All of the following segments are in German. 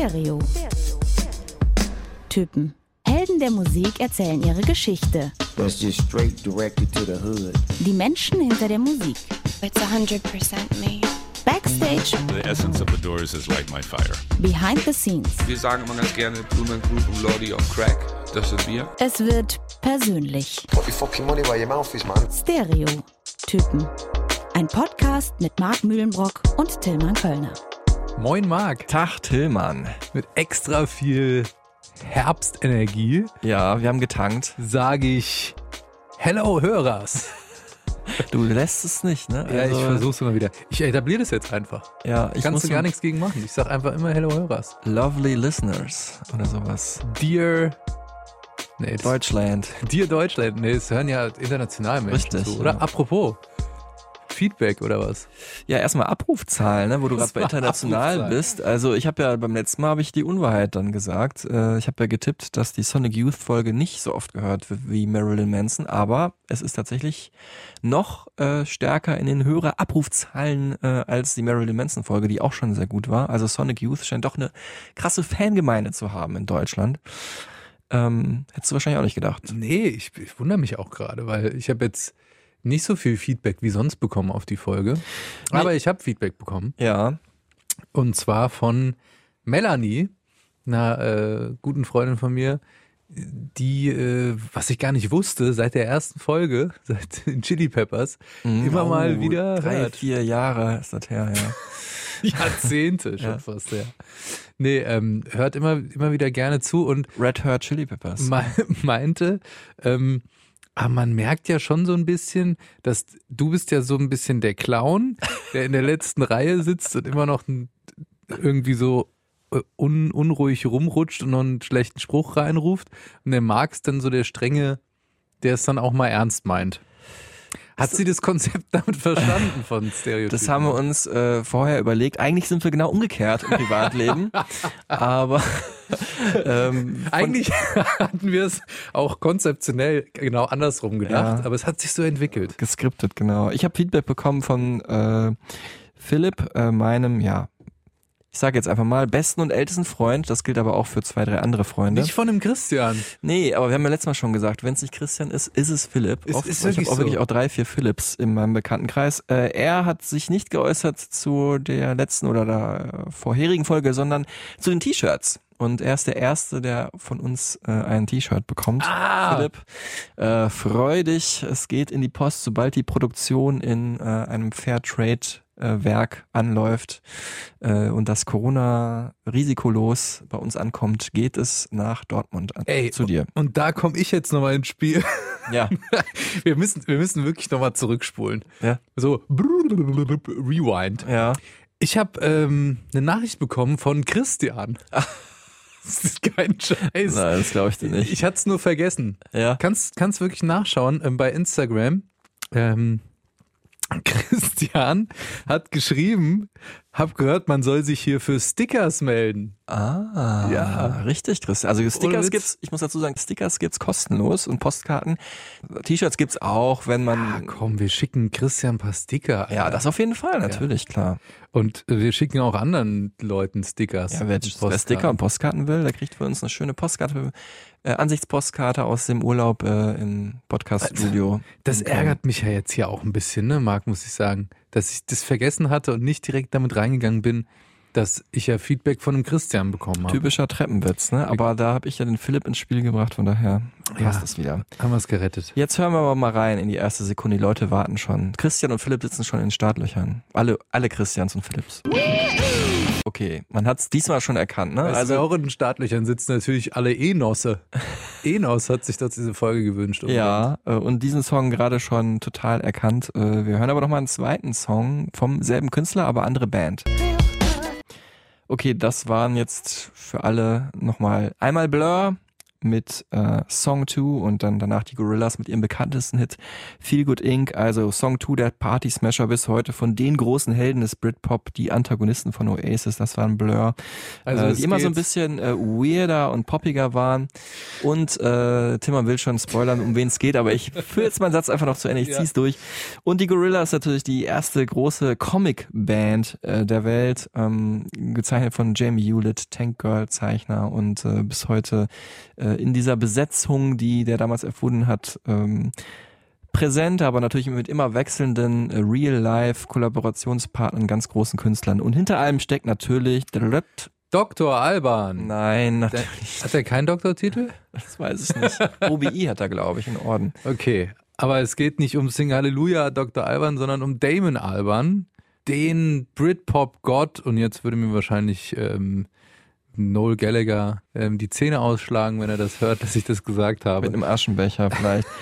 Stereo. Typen. Helden der Musik erzählen ihre Geschichte. That's just straight directed to the hood. Die Menschen hinter der Musik. It's 100% me. Backstage, The essence of the Doors is like my fire. behind the scenes. Wir sagen immer ganz gerne Blumen Group und Lordy on Crack. Das sind wir. Es wird persönlich. Put your fucking money where your mouth is, man. Stereo. Typen. Ein Podcast mit Marc Mühlenbrock und Tillmann Kölner. Moin Marc, Tag Tillmann. mit extra viel Herbstenergie Ja, wir haben getankt. sage ich Hello Hörers. Du lässt es nicht, ne? Ja, ich Also, versuch's immer wieder. Ich etabliere das jetzt einfach. Ja, ich Kannst du gar nichts gegen machen. Ich sag einfach immer Hello Hörers. Lovely Listeners oder sowas. Dear Nee, Deutschland. Dear Deutschland. Nee, es hören ja international Menschen Richtig, zu, oder? ja. Apropos Feedback oder was? Ja, erstmal Abrufzahlen, ne, wo du gerade bei international bist. Also ich habe ja beim letzten Mal habe ich die Unwahrheit dann gesagt. Äh, ich habe ja getippt, dass die Sonic Youth Folge nicht so oft gehört wird wie Marilyn Manson, aber es ist tatsächlich noch äh, stärker in den höheren Abrufzahlen äh, als die Marilyn Manson Folge, die auch schon sehr gut war. Also Sonic Youth scheint doch eine krasse Fangemeinde zu haben in Deutschland. Ähm, hättest du wahrscheinlich auch nicht gedacht. Nee, ich, ich wundere mich auch gerade, weil ich habe jetzt nicht so viel Feedback wie sonst bekommen auf die Folge. Aber ich habe Feedback bekommen. Ja, Und zwar von Melanie, einer äh, guten Freundin von mir, die, äh, was ich gar nicht wusste, seit der ersten Folge, seit den Chili Peppers, immer mal Oh, wieder drei, hört. vier Jahre ist das her, ja. Jahrzehnte schon Ja. fast, ja. Nee, ähm, hört immer, immer wieder gerne zu und Red Hot Chili Peppers. me meinte, ähm, aber man merkt ja schon so ein bisschen, dass du bist ja so ein bisschen der Clown, der in der letzten Reihe sitzt und immer noch irgendwie so äh, un, unruhig rumrutscht und noch einen schlechten Spruch reinruft. Und der Marx dann so der strenge, der es dann auch mal ernst meint. Hat sie das Konzept damit verstanden von Stereotypen? Das haben wir uns äh, vorher überlegt. Eigentlich sind wir genau umgekehrt im Privatleben. aber ähm, Eigentlich hatten wir es auch konzeptionell genau andersrum gedacht, Ja. aber es hat sich so entwickelt. geskriptet, genau. Ich habe Feedback bekommen von äh, Philipp, äh, meinem, ja, ich sage jetzt einfach mal, besten und ältesten Freund. Das gilt aber auch für zwei, drei andere Freunde. Nicht von dem Christian. Nee, aber wir haben ja letztes Mal schon gesagt, wenn es nicht Christian ist, ist es Philipp. Es Oft- ist ich habe auch so. wirklich auch drei, vier Philipps in meinem Bekanntenkreis. Äh, er hat sich nicht geäußert zu der letzten oder der vorherigen Folge, sondern zu den T-Shirts. Und er ist der Erste, der von uns äh, ein T-Shirt bekommt. Ah. Philipp, äh, freu dich. Es geht in die Post, sobald die Produktion in äh, einem Fairtrade Werk anläuft äh, und das Corona risikolos bei uns ankommt, geht es nach Dortmund an, Ey, zu dir. Und da komme ich jetzt nochmal ins Spiel. Ja, Wir müssen, wir müssen wirklich nochmal zurückspulen. ja, So, rewind. ja. Ich habe ähm, eine Nachricht bekommen von Christian. Das ist kein Scheiß. Nein, das glaube ich dir nicht. Ich hatte es nur vergessen. Ja. Kannst, kannst wirklich nachschauen ähm, bei Instagram. Ähm, Christian hat geschrieben, hab gehört, man soll sich hier für Stickers melden. Ah, Ja. richtig, Chris. Also Stickers Witz. gibt's, ich muss dazu sagen, Stickers gibt's kostenlos und Postkarten. T-Shirts gibt's auch, wenn man Ah, komm, wir schicken Christian ein paar Sticker. Alter. Ja, das auf jeden Fall, natürlich, klar. Und wir schicken auch anderen Leuten Stickers. Ja, wer, und wer. Sticker und Postkarten will, der kriegt für uns eine schöne Postkarte, äh, Ansichtspostkarte aus dem Urlaub äh, im Podcaststudio. Das ärgert mich ja jetzt hier auch ein bisschen, ne, Marc, muss ich sagen, dass ich das vergessen hatte und nicht direkt damit reingegangen bin, dass ich ja Feedback von dem Christian bekommen habe. Typischer Treppenwitz, ne? Aber da habe ich ja den Philipp ins Spiel gebracht, von daher passt Ja. es wieder. Haben wir es gerettet. Jetzt hören wir aber mal rein in die erste Sekunde. Die Leute warten schon. Christian und Philipp sitzen schon in den Startlöchern. Alle, alle Christians und Philipps. Okay, man hat es diesmal schon erkannt, ne? Also Also auch in den Startlöchern sitzen natürlich alle Enosse. Enos hat sich dort diese Folge gewünscht. ja, äh, und diesen Song gerade schon total erkannt. Äh, Wir hören aber noch mal einen zweiten Song vom selben Künstler, aber andere Band. Okay, das waren jetzt für alle nochmal einmal Blur mit äh, Song 2 und dann danach die Gorillas mit ihrem bekanntesten Hit Feel Good Inc. Also Song 2, der Party Smasher bis heute von den großen Helden des Britpop, die Antagonisten von Oasis, das waren Blur, Also äh, die immer so ein bisschen äh, weirder und poppiger waren. Und äh, Timmer will schon spoilern, um wen es geht, aber ich führe jetzt meinen Satz einfach noch zu Ende, ich Ja. zieh's durch. Und die Gorillas natürlich die erste große Comic-Band äh, der Welt, ähm, gezeichnet von Jamie Hewlett, Tank Girl Zeichner und äh, bis heute äh, in dieser Besetzung, die der damals erfunden hat, ähm, präsent, aber natürlich mit immer wechselnden äh, Real-Life-Kollaborationspartnern, ganz großen Künstlern. Und hinter allem steckt natürlich Dr. Alban. Nein, natürlich, hat er keinen Doktortitel? das weiß ich nicht. OBI hat er, glaube ich, in Orden. Okay, aber es geht nicht um Sing Halleluja Dr. Alban, sondern um Damon Alban, den Britpop-Gott. Und jetzt würde mir wahrscheinlich ähm, Noel Gallagher ähm, die Zähne ausschlagen, wenn er das hört, dass ich das gesagt Mit habe. einem Aschenbecher vielleicht.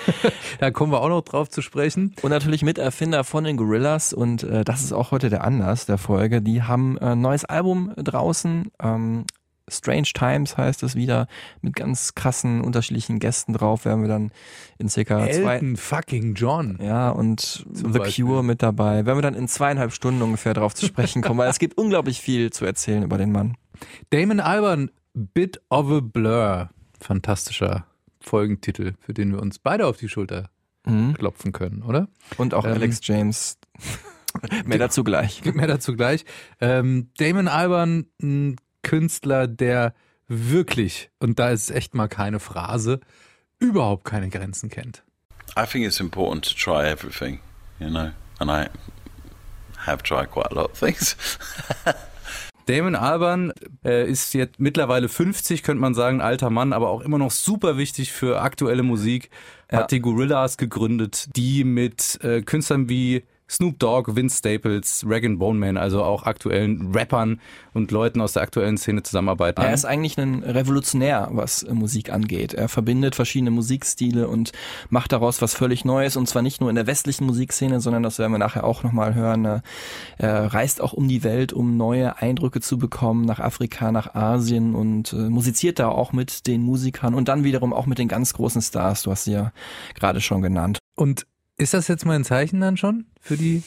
Da kommen wir auch noch drauf zu sprechen. Und natürlich Miterfinder von den Gorillas und äh, das ist auch heute der Anlass der Folge. Die haben äh, ein neues Album draußen. Ähm, Strange Times heißt es wieder mit ganz krassen unterschiedlichen Gästen drauf. Werden wir dann in circa zwei Elton fucking John. ja und Zum The Beispiel. Cure mit dabei. Werden wir dann in zweieinhalb Stunden ungefähr drauf zu sprechen kommen, weil es gibt unglaublich viel zu erzählen über den Mann. Damon Alban, Bit of a Blur. Fantastischer Folgentitel, für den wir uns beide auf die Schulter Mhm. klopfen können, oder? Und auch Ähm, Alex James. Mehr dazu gleich. Mehr dazu gleich. Ähm, Damon Alban, ein Künstler, der wirklich, und da ist echt mal keine Phrase, überhaupt keine Grenzen kennt. I think it's important to try everything, you know, and I have tried quite a lot of things. Damon Alban äh, ist jetzt mittlerweile 50, könnte man sagen, alter Mann, aber auch immer noch super wichtig für aktuelle Musik. Ja. Hat die Gorillas gegründet, die mit äh, Künstlern wie Snoop Dogg, Vince Staples, Rag Bone Man, also auch aktuellen Rappern und Leuten aus der aktuellen Szene zusammenarbeiten. Er ist eigentlich ein Revolutionär, was äh, Musik angeht. Er verbindet verschiedene Musikstile und macht daraus was völlig Neues und zwar nicht nur in der westlichen Musikszene, sondern das werden wir nachher auch nochmal hören. äh, Er reist auch um die Welt, um neue Eindrücke zu bekommen, nach Afrika, nach Asien und äh, musiziert da auch mit den Musikern und dann wiederum auch mit den ganz großen Stars. Du hast sie ja gerade schon genannt. Und ist das jetzt mal ein Zeichen dann schon für die?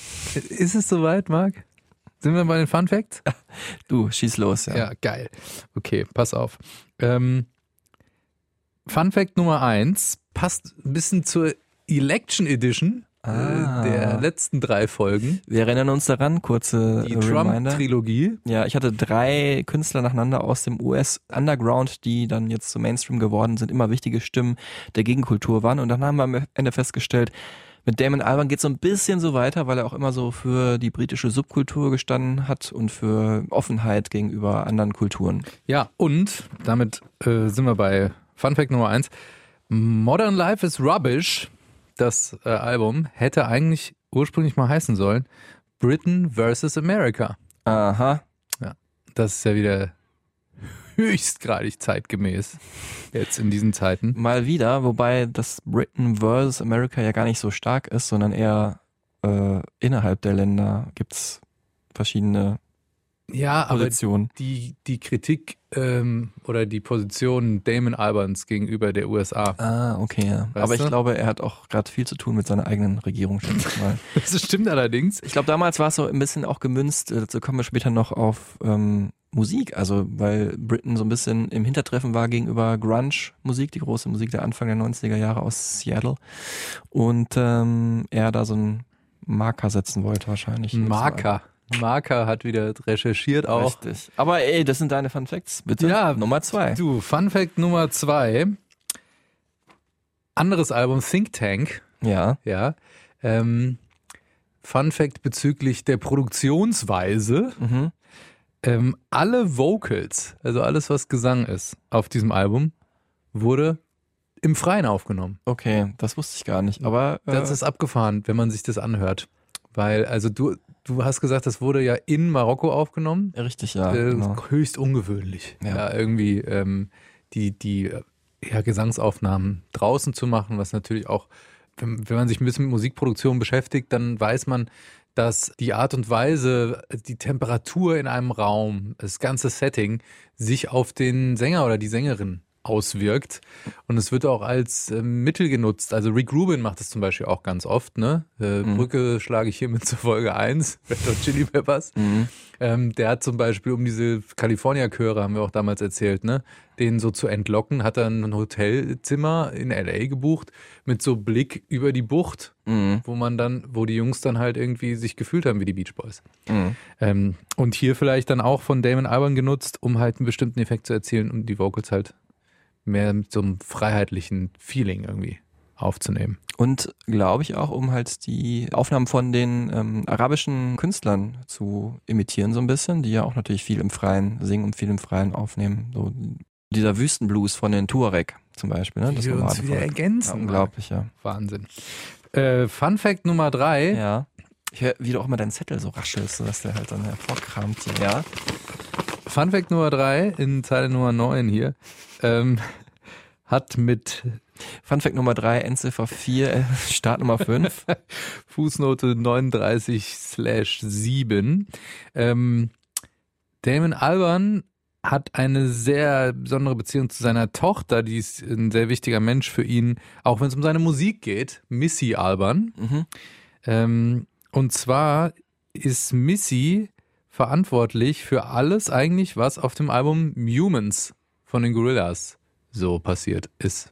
Ist es soweit, Marc? Sind wir bei den Fun Facts? Du, schieß los. Ja. Ja, geil. Okay, pass auf. Ähm, Fun Fact Nummer eins passt ein bisschen zur Election Edition Ah. äh, der letzten drei Folgen. Wir erinnern uns daran, kurze Die. Trump-Trilogie. Ja, ich hatte drei Künstler nacheinander aus dem US Underground, die dann jetzt zum Mainstream geworden sind, immer wichtige Stimmen der Gegenkultur waren. Und dann haben wir am Ende festgestellt, mit Damon Albarn geht so ein bisschen so weiter, weil er auch immer so für die britische Subkultur gestanden hat und für Offenheit gegenüber anderen Kulturen. Ja, und damit äh, sind wir bei Fun Fact Nummer eins. Modern Life is Rubbish, das äh, Album, hätte eigentlich ursprünglich mal heißen sollen Britain versus America. Aha. Das ist ja wieder höchstgradig zeitgemäß jetzt in diesen Zeiten. Mal wieder, wobei das Britain versus America ja gar nicht so stark ist, sondern eher äh, innerhalb der Länder gibt's verschiedene Ja, aber Positionen. die, die Kritik ähm, oder die Position Damon Albans gegenüber der USA. Ah, okay, ja. Weißt Aber ich du? glaube, er hat auch gerade viel zu tun mit seiner eigenen Regierung, mal. Das stimmt allerdings. Ich glaube, damals war es so ein bisschen auch gemünzt, äh, dazu kommen wir später noch auf ähm, Musik, also weil Britain so ein bisschen im Hintertreffen war gegenüber Grunge-Musik, die große Musik der Anfang der 90er Jahre aus Seattle. Und ähm, er da so einen Marker setzen wollte wahrscheinlich. Ein Marker. Marker hat wieder recherchiert auch. Richtig. Aber ey, das sind deine Fun Facts, bitte. Ja, Nummer zwei. Du, Fun Fact Nummer zwei. Anderes Album, Think Tank. Ja. Ja. Ähm, Fun Fact bezüglich der Produktionsweise. Mhm. Ähm, alle Vocals, also alles, was Gesang ist auf diesem Album, wurde im Freien aufgenommen. Okay, das wusste ich gar nicht. Aber äh, Das ist abgefahren, wenn man sich das anhört. Weil, also du, du hast gesagt, das wurde ja in Marokko aufgenommen. richtig, ja. äh, genau. Höchst ungewöhnlich. Ja. Ja, irgendwie ähm, die, die ja, Gesangsaufnahmen draußen zu machen, was natürlich auch, wenn, wenn man sich ein bisschen mit Musikproduktion beschäftigt, dann weiß man, dass die Art und Weise, die Temperatur in einem Raum, das ganze Setting sich auf den Sänger oder die Sängerin auswirkt. Und es wird auch als äh, Mittel genutzt. Also Rick Rubin macht das zum Beispiel auch ganz oft. Ne? Äh, Mhm. Brücke schlage ich hiermit zur Folge 1, Red Hot Chili Peppers. Mhm. Ähm, der hat zum Beispiel, um diese California-Chöre, haben wir auch damals erzählt, ne, den so zu entlocken, hat er ein Hotelzimmer in L.A. gebucht mit so Blick über die Bucht, Mhm. wo man dann, wo die Jungs dann halt irgendwie sich gefühlt haben wie die Beach Boys. Mhm. Ähm, und hier vielleicht dann auch von Damon Albarn genutzt, um halt einen bestimmten Effekt zu erzielen und die Vocals halt mehr mit so einem freiheitlichen Feeling irgendwie aufzunehmen. Und glaube ich auch, um halt die Aufnahmen von den ähm, arabischen Künstlern zu imitieren, so ein bisschen, die ja auch natürlich viel im Freien singen und viel im Freien aufnehmen. So dieser Wüstenblues von den Tuareg zum Beispiel. Ne? Wie wir uns wieder ja, ergänzen. unglaublich, ja. Wahnsinn. Äh, Fun Fact Nummer drei. Ja. Ich höre, wie du auch immer deinen Zettel so raschelst, sodass der halt dann hervorkramt hier. Ja. Fun Fact Nummer drei in Zeile Nummer 9 hier. Ähm, hat mit Funfact Nummer 3, Endziffer 4, äh, Startnummer 5. Fußnote 39 slash 7. Ähm, Damon Alban hat eine sehr besondere Beziehung zu seiner Tochter, die ist ein sehr wichtiger Mensch für ihn, auch wenn es um seine Musik geht, Missy Alban. Mhm. Ähm, und zwar ist Missy verantwortlich für alles eigentlich, was auf dem Album Humans von den Gorillas so passiert ist.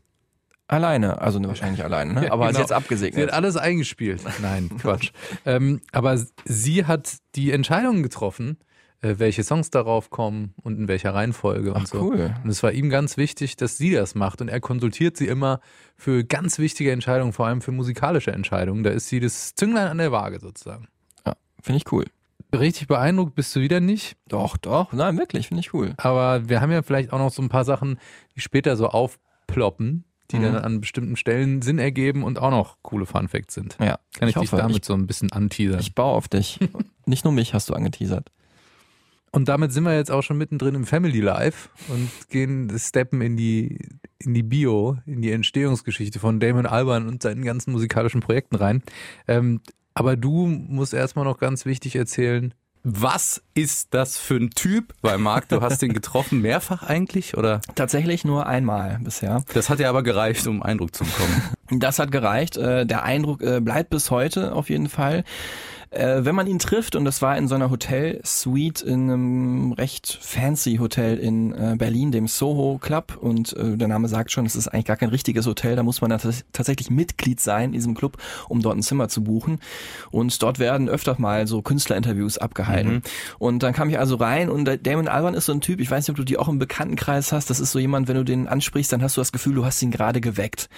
Alleine, also wahrscheinlich alleine, ne? Ja, aber genau. sie jetzt Sie hat abgesegnet. alles eingespielt. Nein, Quatsch. ähm, aber sie hat die Entscheidungen getroffen, äh, welche Songs darauf kommen und in welcher Reihenfolge und Ach, so. cool. Und es war ihm ganz wichtig, dass sie das macht. Und er konsultiert sie immer für ganz wichtige Entscheidungen, vor allem für musikalische Entscheidungen. Da ist sie das Zünglein an der Waage sozusagen. Finde ich cool. Richtig beeindruckt bist du wieder nicht. Doch, doch. Nein, wirklich, finde ich cool. Aber wir haben ja vielleicht auch noch so ein paar Sachen, die später so aufploppen, die Mhm. dann an bestimmten Stellen Sinn ergeben und auch noch coole Funfacts sind. Ja. Kann ich, Ich dich hoffe, damit ich- so ein bisschen anteasern. Ich baue auf dich. Nicht nur mich hast du angeteasert. Und damit sind wir jetzt auch schon mittendrin im Family Life und gehen steppen in die, in die Bio, in die Entstehungsgeschichte von Damon Alban und seinen ganzen musikalischen Projekten rein. Ähm, aber du musst erstmal noch ganz wichtig erzählen, Was ist das für ein Typ? Weil Marc, du hast den getroffen mehrfach eigentlich, oder? Tatsächlich nur einmal bisher. Das hat ja aber gereicht, um Eindruck zu bekommen. Das hat gereicht. Äh, Der Eindruck äh, bleibt bis heute auf jeden Fall. Äh, Wenn man ihn trifft, und das war in so einer Hotel-Suite in einem recht fancy Hotel in äh, Berlin, dem Soho Club, und äh, der Name sagt schon, es ist eigentlich gar kein richtiges Hotel, da muss man tatsächlich Mitglied sein in diesem Club, um dort ein Zimmer zu buchen. Und dort werden öfter mal so Künstlerinterviews abgehalten. Und dann kam ich also rein und Damon Alban ist so ein Typ, ich weiß nicht, ob du die auch im Bekanntenkreis hast, das ist so jemand, wenn du den ansprichst, dann hast du das Gefühl, du hast ihn gerade geweckt.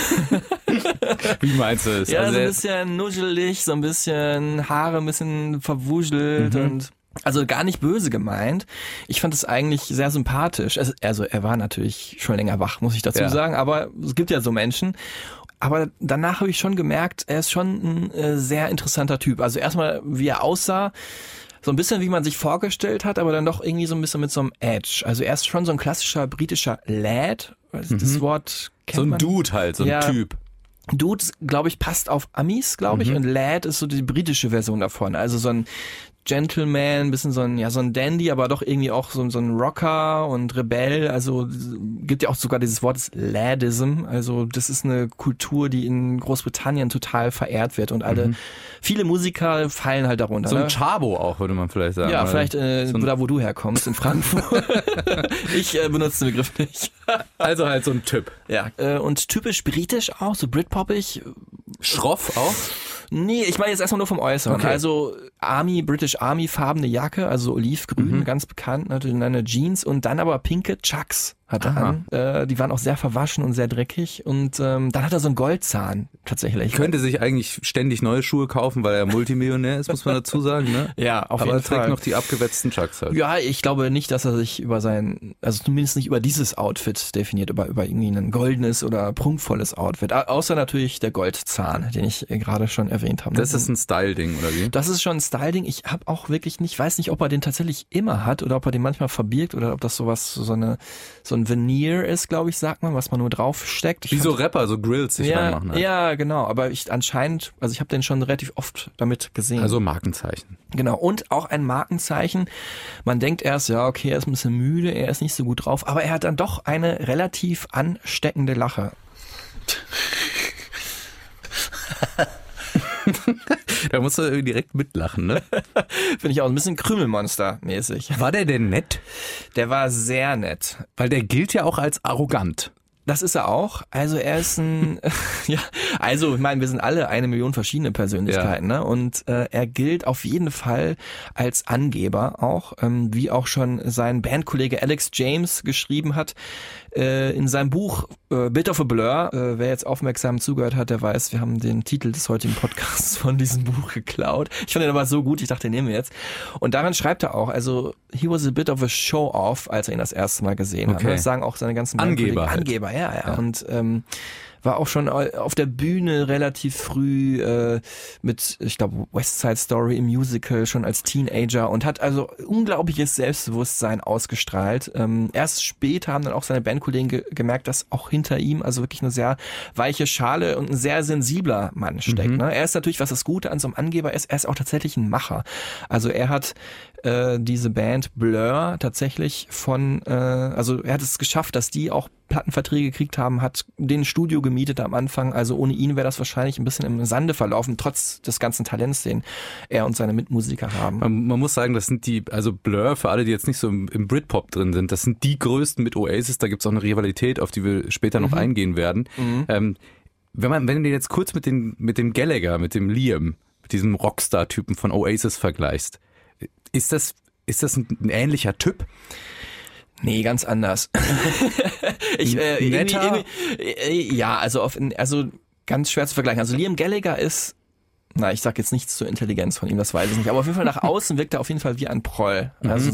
Wie meinst du es? Ja, Also so ein der- bisschen nuschelig, so ein bisschen Haare ein bisschen verwuschelt Mhm. und also gar nicht böse gemeint. Ich fand es eigentlich sehr sympathisch. Also, also er war natürlich schon länger wach, muss ich dazu Ja. sagen, aber es gibt ja so Menschen. Aber danach habe ich schon gemerkt, er ist schon ein äh, sehr interessanter Typ. Also erstmal, wie er aussah, so ein bisschen wie man sich vorgestellt hat, aber dann doch irgendwie so ein bisschen mit so einem Edge. Also er ist schon so ein klassischer britischer Lad. Das Wort kennt Mhm. so ein man. Dude halt, so ein Ja. Typ. Dude, glaube ich, passt auf Amis, glaube ich, und Lad ist so die britische Version davon. Also so ein Gentleman, bisschen so ein, ja, so ein Dandy, aber doch irgendwie auch so, so ein Rocker und Rebell. Also gibt ja auch sogar dieses Wort des Ladism. Also das ist eine Kultur, die in Großbritannien total verehrt wird und alle, viele Musiker fallen halt darunter. So ein ne? Chabo auch, würde man vielleicht sagen. Ja, vielleicht äh, so ein- da, wo du herkommst, in Frankfurt. ich äh, benutze den Begriff nicht. Also halt so ein Typ. Ja. Äh, und typisch britisch auch, so Britpoppig. Schroff auch? Nee, ich meine jetzt erstmal nur vom Äußeren. Okay. Also Army, British Army farbene Jacke, also olivgrün, ganz bekannt, natürlich in einer Jeans und dann aber pinke Chucks hat er Aha. an. Äh, die waren auch sehr verwaschen und sehr dreckig und ähm, dann hat er so einen Goldzahn tatsächlich. Könnte sich eigentlich ständig neue Schuhe kaufen, weil er Multimillionär ist, muss man dazu sagen, ne? ja, auf Aber er jeden trägt Fall. noch die abgewetzten Chucks halt. Ja, ich glaube nicht, dass er sich über sein, also zumindest nicht über dieses Outfit definiert, über, über irgendwie ein goldenes oder prunkvolles Outfit. Au- Außer natürlich der Goldzahn, den ich äh, gerade schon erwähnt habe. Das ist ein Style-Ding, oder wie? Das ist schon ein Style-Ding. Ich habe auch wirklich nicht, weiß nicht, ob er den tatsächlich immer hat oder ob er den manchmal verbirgt oder ob das sowas, so eine, so ein Veneer ist, glaube ich, sagt man, was man nur draufsteckt. Ich Wie so Rapper, so Grills sich ja, reinmachen. Halt. ja, genau. Aber ich anscheinend, also ich habe den schon relativ oft damit gesehen. Also Markenzeichen. Genau, und auch ein Markenzeichen. Man denkt erst, ja, okay, er ist ein bisschen müde, er ist nicht so gut drauf, aber er hat dann doch eine relativ ansteckende Lache. Da musst du irgendwie direkt mitlachen, ne? Finde ich auch ein bisschen Krümelmonster-mäßig. War der denn nett? Der war sehr nett. Weil der gilt ja auch als arrogant. Das ist er auch. Also er ist ein, ja, also ich meine, wir sind alle eine Million verschiedene Persönlichkeiten, ne? Und äh, er gilt auf jeden Fall als Angeber auch, ähm, wie auch schon sein Bandkollege Alex James geschrieben hat äh, in seinem Buch äh, Bit of a Blur. Äh, wer jetzt aufmerksam zugehört hat, der weiß, wir haben den Titel des heutigen Podcasts von diesem Buch geklaut. Ich fand den aber so gut, ich dachte, den nehmen wir jetzt. Und daran schreibt er auch, also he was a bit of a show-off, als er ihn das erste Mal gesehen hat. Okay. ne? Das sagen auch seine ganzen Angeber halt. Angeber, ja, ja. Und ähm, war auch schon auf der Bühne relativ früh äh, mit, ich glaube, West Side Story im Musical schon als Teenager und hat also unglaubliches Selbstbewusstsein ausgestrahlt. Ähm, erst später haben dann auch seine Bandkollegen ge gemerkt, dass auch hinter ihm also wirklich eine sehr weiche Schale und ein sehr sensibler Mann steckt. Ne? Er ist natürlich, was das Gute an so einem Angeber ist, er ist auch tatsächlich ein Macher. Also er hat äh, diese Band Blur tatsächlich von, äh, also er hat es geschafft, dass die auch Plattenverträge gekriegt haben, hat den Studio gemietet am Anfang. Also ohne ihn wäre das wahrscheinlich ein bisschen im Sande verlaufen, trotz des ganzen Talents, den er und seine Mitmusiker haben. Man, man muss sagen, das sind die, also Blur, für alle, die jetzt nicht so im, im Britpop drin sind, das sind die größten mit Oasis. Da gibt's auch eine Rivalität, auf die wir später noch eingehen werden. Ähm, wenn man, wenn du den jetzt kurz mit, den, mit dem Gallagher, mit dem Liam, mit diesem Rockstar-Typen von Oasis vergleichst, ist das, ist das ein, ein ähnlicher Typ? Nee, ganz anders. ich, äh, irgendwie, irgendwie, äh, ja, also auf, also ganz schwer zu vergleichen. Also Liam Gallagher ist, na, ich sag jetzt nichts zur Intelligenz von ihm, das weiß ich nicht. Aber auf jeden Fall nach außen wirkt er auf jeden Fall wie ein Proll. Also,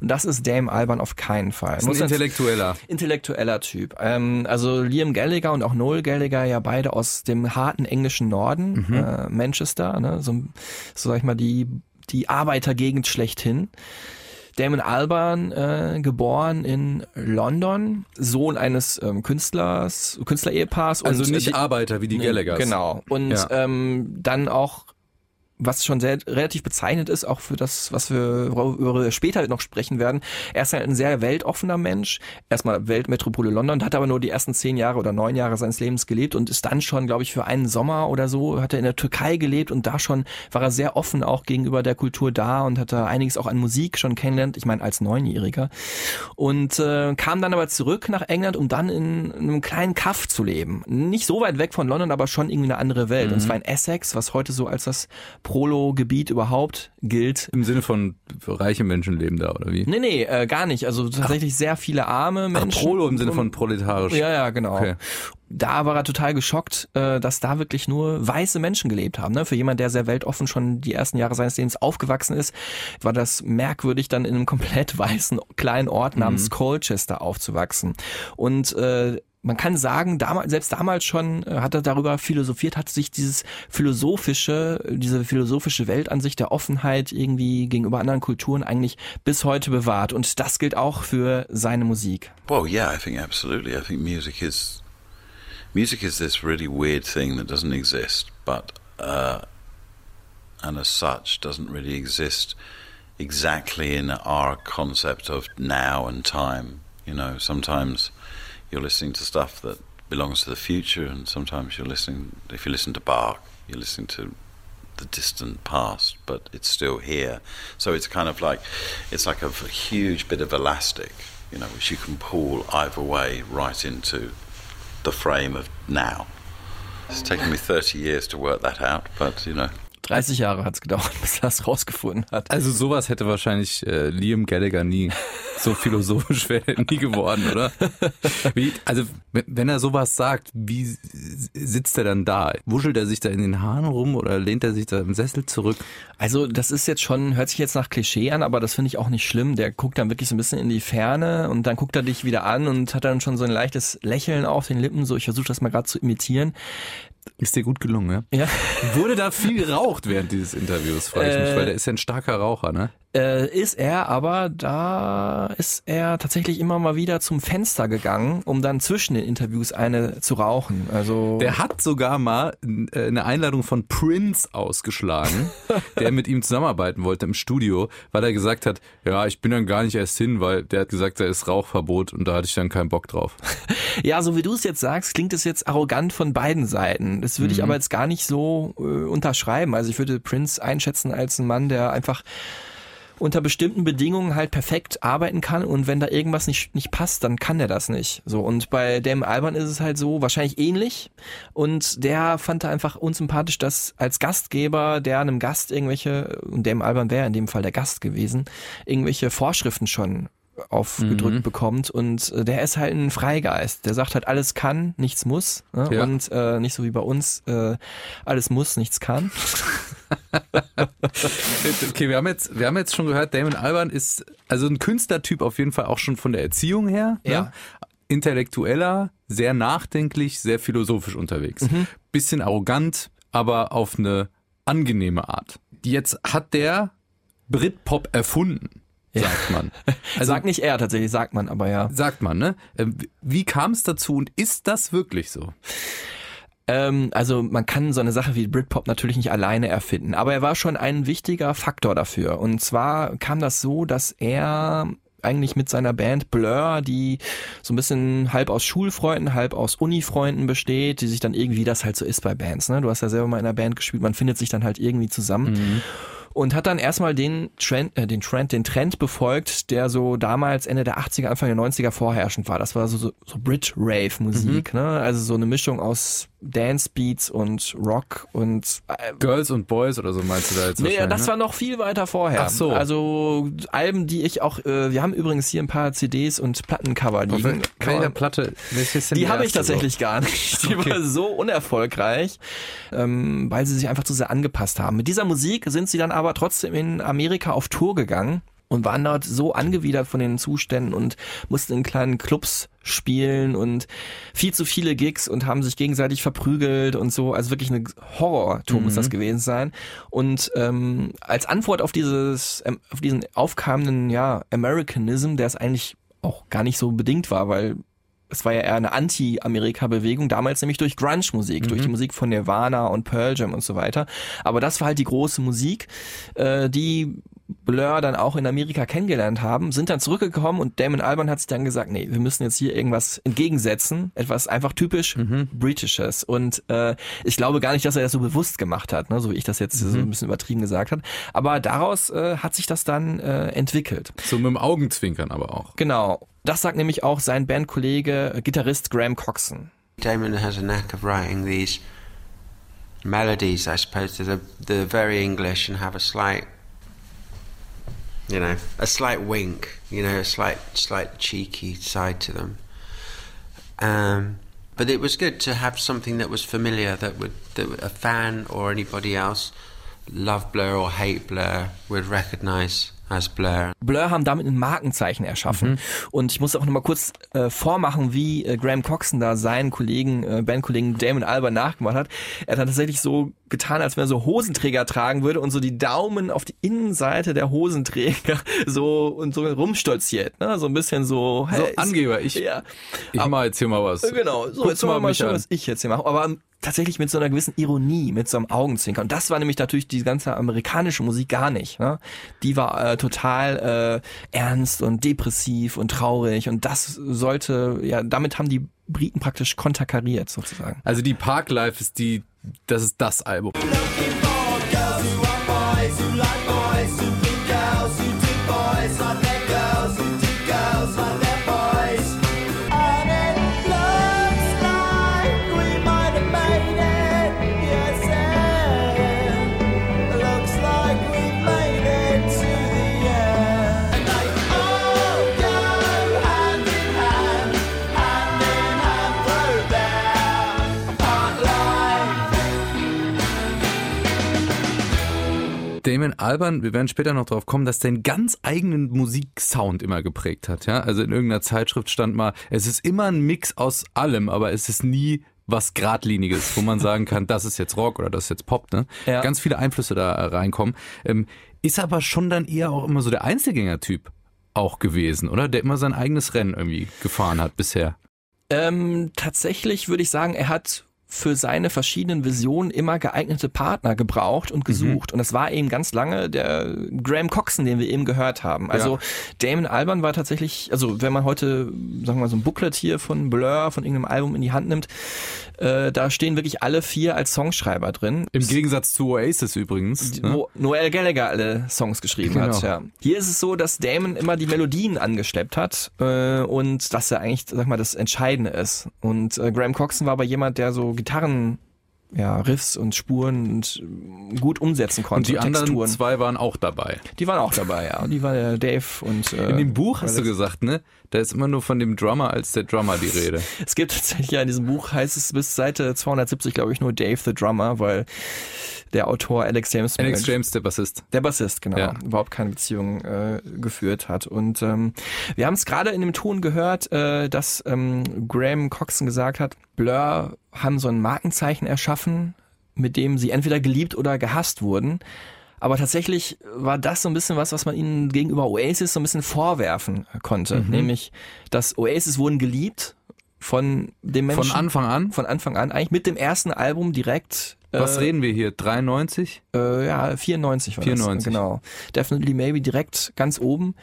und das ist Dame Alban auf keinen Fall. Mhm. Ist ein Muss Intellektueller. intellektueller Typ. Ähm, also Liam Gallagher und auch Noel Gallagher ja beide aus dem harten englischen Norden, Mhm. äh, Manchester, ne? so, so sag ich mal die die Arbeitergegend schlechthin. Damon Alban, äh, geboren in London, Sohn eines ähm, Künstlers, Künstlerehepaars. Also und, nicht äh, Arbeiter wie die Nee, Gallaghers. Genau. Und Ja. ähm, dann auch, was schon sehr relativ bezeichnet ist, auch für das, was wir worüber wir später noch sprechen werden. Er ist halt ein sehr weltoffener Mensch. Erstmal Weltmetropole London, hat aber nur die ersten zehn Jahre oder neun Jahre seines Lebens gelebt und ist dann schon, glaube ich, für einen Sommer oder so, hat er in der Türkei gelebt und da schon war er sehr offen auch gegenüber der Kultur da und hat da einiges auch an Musik schon kennengelernt. Ich meine, als Neunjähriger. Und äh, kam dann aber zurück nach England, um dann in einem kleinen Kaff zu leben. Nicht so weit weg von London, aber schon irgendwie eine andere Welt. Und zwar in Essex, was heute so als das Prolo-Gebiet überhaupt gilt. Im Sinne von reiche Menschen leben da, oder wie? Nee, nee, äh, gar nicht. Also tatsächlich sehr viele arme Ach, Menschen. Prolo im Sinne von proletarisch. Ja, ja, genau. Okay. Da war er total geschockt, äh, dass da wirklich nur weiße Menschen gelebt haben. Ne? Für jemand, der sehr weltoffen schon die ersten Jahre seines Lebens aufgewachsen ist, war das merkwürdig, dann in einem komplett weißen kleinen Ort namens Colchester aufzuwachsen. Und äh, man kann sagen, damals, selbst damals schon äh, hat er darüber philosophiert, hat sich dieses philosophische, diese philosophische Weltansicht der Offenheit irgendwie gegenüber anderen Kulturen eigentlich bis heute bewahrt. Und das gilt auch für seine Musik. Well, yeah, I think absolutely. I think music is music is this really weird thing that doesn't exist, but uh, and as such doesn't really exist exactly in our concept of now and time. You know, sometimes you're listening to stuff that belongs to the future, and sometimes you're listening. If you listen to Bach, you're listening to the distant past, but it's still here. So it's kind of like it's like a huge bit of elastic, you know, which you can pull either way right into the frame of now. It's taken me 30 years to work that out, but you know, 30 Jahre hat's gedauert, bis er das rausgefunden hat. Also sowas hätte wahrscheinlich äh, Liam Gallagher nie. So philosophisch wäre er nie geworden, oder? Wie, also wenn- er sowas sagt, wie sitzt er dann da? Wuschelt er sich da in den Haaren rum oder lehnt er sich da im Sessel zurück? Also das ist jetzt schon, hört sich jetzt nach Klischee an, aber das finde ich auch nicht schlimm. Der guckt dann wirklich so ein bisschen in die Ferne und dann guckt er dich wieder an und hat dann schon so ein leichtes Lächeln auf den Lippen. So, ich versuche das mal gerade zu imitieren. Ist dir gut gelungen, ja? Ja. Wurde da viel geraucht während dieses Interviews, frage ich mich, Äh, weil der ist ja ein starker Raucher, ne? Äh, ist er, aber da ist er tatsächlich immer mal wieder zum Fenster gegangen, um dann zwischen den Interviews eine zu rauchen. Also Der hat sogar mal äh, eine Einladung von Prince ausgeschlagen, der mit ihm zusammenarbeiten wollte im Studio, weil er gesagt hat, ja, ich bin dann gar nicht erst hin, weil der hat gesagt, da ist Rauchverbot und da hatte ich dann keinen Bock drauf. Ja, so wie du es jetzt sagst, klingt es jetzt arrogant von beiden Seiten. Das würde ich aber jetzt gar nicht so äh, unterschreiben. Also ich würde Prince einschätzen als einen Mann, der einfach unter bestimmten Bedingungen halt perfekt arbeiten kann und wenn da irgendwas nicht, nicht passt, dann kann er das nicht. So und bei Damon Alban ist es halt so wahrscheinlich ähnlich und der fand da einfach unsympathisch, dass als Gastgeber, der einem Gast irgendwelche und Damon Alban wäre in dem Fall der Gast gewesen, irgendwelche Vorschriften schon aufgedrückt Mhm. bekommt und äh, der ist halt ein Freigeist. Der sagt halt alles kann, nichts muss ne? Ja. und äh, nicht so wie bei uns äh, alles muss, nichts kann. Okay, wir haben jetzt, wir haben jetzt schon gehört, Damon Alban ist also ein Künstlertyp auf jeden Fall auch schon von der Erziehung her. Ja. Ne? Intellektueller, sehr nachdenklich, sehr philosophisch unterwegs. Mhm. Bisschen arrogant, aber auf eine angenehme Art. Jetzt hat der Britpop erfunden, sagt man. Also sagt nicht er tatsächlich, sagt man aber ja. sagt man, ne? Ähm, Wie kam es dazu und ist das wirklich so? Ähm, also man kann so eine Sache wie Britpop natürlich nicht alleine erfinden, aber er war schon ein wichtiger Faktor dafür. Und zwar kam das so, dass er eigentlich mit seiner Band Blur, die so ein bisschen halb aus Schulfreunden, halb aus Unifreunden besteht, die sich dann irgendwie, das halt so ist bei Bands, ne? Du hast ja selber mal in einer Band gespielt, man findet sich dann halt irgendwie zusammen. Und hat dann erstmal den Trend, äh, den Trend, den Trend befolgt, der so damals Ende der 80er, Anfang der 90er vorherrschend war. Das war so, so, so Brit-Rave-Musik, ne? Also so eine Mischung aus Dance-Beats und Rock und äh, Girls und Boys oder so meinst du da jetzt Nee, wahrscheinlich, das ne? war noch viel weiter vorher. Ach so. Also Alben, die ich auch, äh, wir haben übrigens hier ein paar CDs und Plattencover liegen. wel- welcher Platte? welches Die habe ich erste so? tatsächlich gar nicht. Die war so unerfolgreich, ähm, weil sie sich einfach zu sehr angepasst haben. Mit dieser Musik sind sie dann aber trotzdem in Amerika auf Tour gegangen und waren dort so angewidert von den Zuständen und mussten in kleinen Clubs spielen und viel zu viele Gigs und haben sich gegenseitig verprügelt und so. Also wirklich eine Horrortour muss das gewesen sein. Und ähm, als Antwort auf dieses, ähm, auf diesen aufkeimenden, ja, Americanism, der es eigentlich auch gar nicht so bedingt war, weil es war ja eher eine Anti-Amerika-Bewegung, damals nämlich durch Grunge-Musik, durch die Musik von Nirvana und Pearl Jam und so weiter. Aber das war halt die große Musik, äh, die Blur dann auch in Amerika kennengelernt haben, sind dann zurückgekommen und Damon Albarn hat sich dann gesagt, nee, wir müssen jetzt hier irgendwas entgegensetzen, etwas einfach typisch Britisches. Und äh, ich glaube gar nicht, dass er das so bewusst gemacht hat, ne, so wie ich das jetzt so ein bisschen übertrieben gesagt habe. Aber daraus äh, hat sich das dann äh, entwickelt. So mit dem Augenzwinkern aber auch. Genau. Das sagt nämlich auch sein Bandkollege, äh, Gitarrist Graham Coxon. Damon has a knack of writing these melodies, I suppose, that are they're very English and have a slight, you know, a slight wink, you know, a slight, slight cheeky side to them. Um, but it was good to have something that was familiar that would that a fan or anybody else love Blur or hate Blur would recognise as Blur. Blur haben damit ein Markenzeichen erschaffen. Und ich muss auch nochmal kurz äh, vormachen, wie äh, Graham Coxon da seinen Kollegen, äh, Bandkollegen Damon Albarn nachgemacht hat. Er hat tatsächlich so getan, als wenn er so Hosenträger tragen würde und so die Daumen auf die Innenseite der Hosenträger so und so rumstolziert. Ne? So ein bisschen so, So, hey, Angeber, ich, Ja. ich mache jetzt hier mal was. Genau, so Guck jetzt mal schauen, an. was ich jetzt hier mache. Aber tatsächlich mit so einer gewissen Ironie, mit so einem Augenzwinkern. Und das war nämlich natürlich die ganze amerikanische Musik gar nicht. Ne? Die war äh, total äh, ernst und depressiv und traurig. Und das sollte, ja, damit haben die Briten praktisch konterkariert sozusagen. Also die Parklife ist die, das ist das Album. Damon Alban, wir werden später noch drauf kommen, dass der einen ganz eigenen Musiksound immer geprägt hat. Ja? Also in irgendeiner Zeitschrift stand mal, es ist immer ein Mix aus allem, aber es ist nie was geradliniges, wo man sagen kann, das ist jetzt Rock oder das ist jetzt Pop, ne? Ja. Ganz viele Einflüsse da äh, reinkommen. Ähm, ist aber schon dann eher auch immer so der Einzelgänger-Typ auch gewesen, oder? Der immer sein eigenes Rennen irgendwie gefahren hat bisher. Ähm, tatsächlich würde ich sagen, er hat für seine verschiedenen Visionen immer geeignete Partner gebraucht und gesucht. Und das war eben ganz lange der Graham Coxon, den wir eben gehört haben. Also Damon Alban war tatsächlich, also wenn man heute, sagen wir mal, so ein Booklet hier von Blur, von irgendeinem Album in die Hand nimmt, äh, da stehen wirklich alle vier als Songschreiber drin. Im Gegensatz zu Oasis übrigens. Ne? Wo Noel Gallagher alle Songs geschrieben hat. Genau. Ja. Hier ist es so, dass Damon immer die Melodien angeschleppt hat äh, und dass er eigentlich, sag mal, das Entscheidende ist. Und äh, Graham Coxon war aber jemand, der so Gitarren, ja, Riffs und Spuren und äh, gut umsetzen konnte. Und die anderen Texturen. zwei waren auch dabei. Die waren auch dabei, ja. Und die war der Dave und äh, In dem Buch hast du gesagt, ne? Da ist immer nur von dem Drummer als der Drummer die Rede. Es gibt tatsächlich ja in diesem Buch heißt es bis Seite 270, glaube ich, nur Dave the Drummer, weil der Autor Alex James Alex James, der Bassist. Der Bassist, genau. Ja. Überhaupt keine Beziehung äh, geführt hat. Und ähm, wir haben es gerade in dem Ton gehört, äh, dass ähm, Graham Coxon gesagt hat, Blur haben so ein Markenzeichen erschaffen, mit dem sie entweder geliebt oder gehasst wurden. Aber tatsächlich war das so ein bisschen was, was man ihnen gegenüber Oasis so ein bisschen vorwerfen konnte. Mhm. Nämlich, dass Oasis wurden geliebt von dem Menschen. Von Anfang an? Von Anfang an. Eigentlich mit dem ersten Album direkt. Was äh, reden wir hier? 93? äh, ja, 94 war 94. das. Genau. Definitely Maybe direkt ganz oben.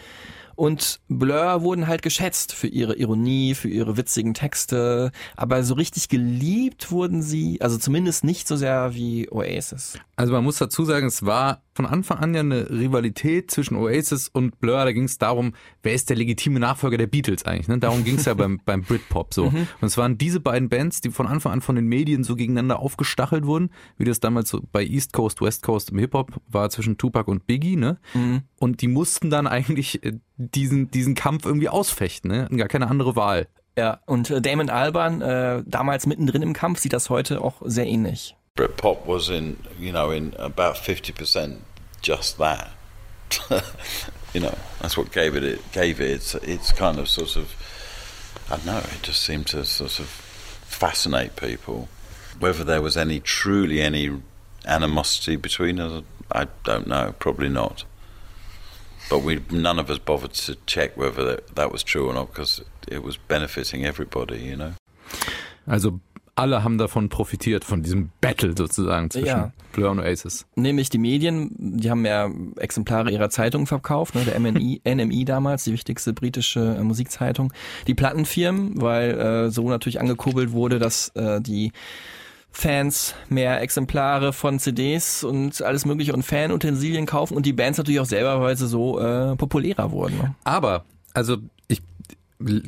Und Blur wurden halt geschätzt für ihre Ironie, für ihre witzigen Texte. Aber so richtig geliebt wurden sie, also zumindest nicht so sehr wie Oasis. Also man muss dazu sagen, es war von Anfang an ja eine Rivalität zwischen Oasis und Blur. Da ging es darum, wer ist der legitime Nachfolger der Beatles eigentlich. Ne? Darum ging es ja beim, beim Britpop so. Und es waren diese beiden Bands, die von Anfang an von den Medien so gegeneinander aufgestachelt wurden, wie das damals so bei East Coast, West Coast im Hip-Hop war zwischen Tupac und Biggie. Ne? Und die mussten dann eigentlich äh, diesen, diesen Kampf irgendwie ausfechten. Ne? Gar keine andere Wahl. Ja, und äh, Damon Alban, äh, damals mittendrin im Kampf, sieht das heute auch sehr ähnlich. Britpop was in, you know, in about 50% just that. you know, that's what gave it, it gave it its, its kind of sort of, I don't know, it just seemed to sort of fascinate people. Whether there was any, truly any animosity between us, I don't know, probably not. But we, none of us bothered to check whether that, that was true or not because it was benefiting everybody, you know. Also alle haben davon profitiert, von diesem Battle sozusagen zwischen Ja. Blur und Oasis. Nämlich die Medien, die haben mehr Exemplare ihrer Zeitung verkauft, ne, der MNI, NMI damals, die wichtigste britische äh, Musikzeitung. Die Plattenfirmen, weil äh, so natürlich angekurbelt wurde, dass äh, die Fans mehr Exemplare von CDs und alles mögliche und Fanutensilien kaufen und die Bands natürlich auch selber, weil sie so äh, populärer wurden. Ne? Aber, also ich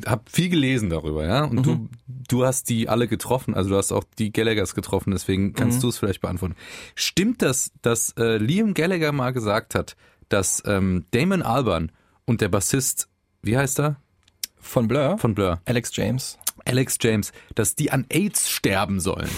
habe viel gelesen darüber, ja, und du, du hast die alle getroffen, also du hast auch die Gallaghers getroffen, deswegen kannst du es vielleicht beantworten. Stimmt das, dass äh, Liam Gallagher mal gesagt hat, dass ähm, Damon Alban und der Bassist, wie heißt er? Von Blur? Von Blur. Alex James. Alex James, dass die an AIDS sterben sollen.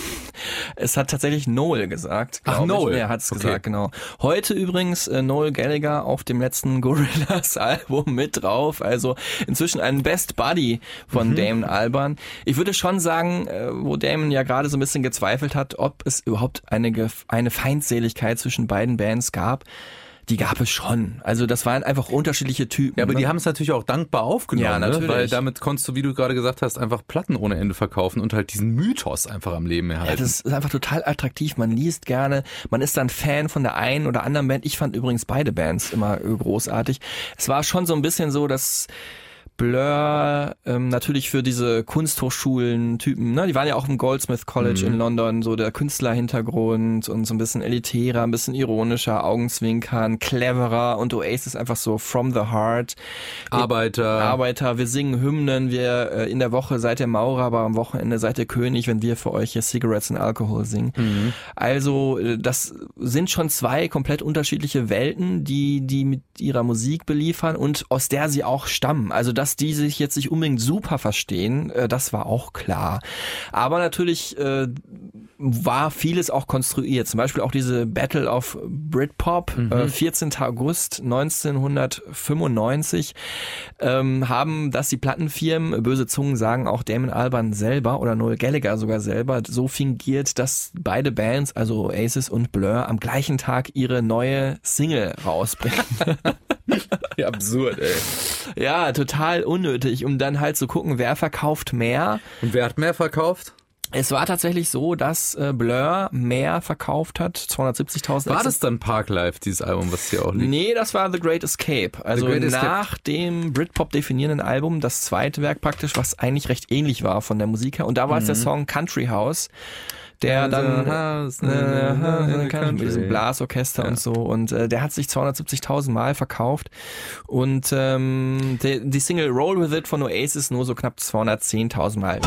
Es hat tatsächlich Noel gesagt. Ach, ich. Noel. Er hat es Okay. gesagt, genau. Heute übrigens äh, Noel Gallagher auf dem letzten Gorillaz Album mit drauf. Also inzwischen ein Best Buddy von Mhm. Damon Alban. Ich würde schon sagen, äh, wo Damon ja gerade so ein bisschen gezweifelt hat, ob es überhaupt eine, eine Feindseligkeit zwischen beiden Bands gab. Die gab es schon. Also das waren einfach unterschiedliche Typen. Ja, aber ne? die haben es natürlich auch dankbar aufgenommen, Ja, ne? natürlich. weil damit konntest du, wie du gerade gesagt hast, einfach Platten ohne Ende verkaufen und halt diesen Mythos einfach am Leben Ja, erhalten. das ist einfach total attraktiv. Man liest gerne, man ist dann Fan von der einen oder anderen Band. Ich fand übrigens beide Bands immer großartig. Es war schon so ein bisschen so, dass Blur ähm, natürlich für diese Kunsthochschulen-Typen, ne, die waren ja auch im Goldsmith College Mhm. in London, so der Künstlerhintergrund und so ein bisschen elitärer, ein bisschen ironischer, Augenzwinkern, cleverer und Oasis einfach so from the heart. Arbeiter. Arbeiter, wir singen Hymnen, wir äh, in der Woche seid ihr Maurer, aber am Wochenende seid ihr König, wenn wir für euch hier Cigarettes and Alcohol singen. Mhm. Also äh, das sind schon zwei komplett unterschiedliche Welten, die die mit ihrer Musik beliefern und aus der sie auch stammen. Also dass die sich jetzt nicht unbedingt super verstehen, äh, das war auch klar. Aber natürlich äh, war vieles auch konstruiert. Zum Beispiel auch diese Battle of Britpop, Mhm. äh, 14. August 1995, ähm, haben das die Plattenfirmen, böse Zungen sagen auch Damon Albarn selber oder Noel Gallagher sogar selber, so fingiert, dass beide Bands, also Oasis und Blur, am gleichen Tag ihre neue Single rausbringen. Ja, absurd, ey. ja, total unnötig, um dann halt zu gucken, wer verkauft mehr. Und wer hat mehr verkauft? Es war tatsächlich so, dass äh, Blur mehr verkauft hat, 270.000. War das dann Park Life, dieses Album, was hier auch liegt? Nee, das war The Great Escape. Also Great Escape. nach dem Britpop definierenden Album, das zweite Werk praktisch, was eigentlich recht ähnlich war von der Musik her. Und da war es der Song Country House, der dann äh, mit diesem Blasorchester und so. Und äh, der hat sich 270.000 Mal verkauft. Und ähm, die, die Single Roll With It von Oasis nur so knapp 210.000 Mal.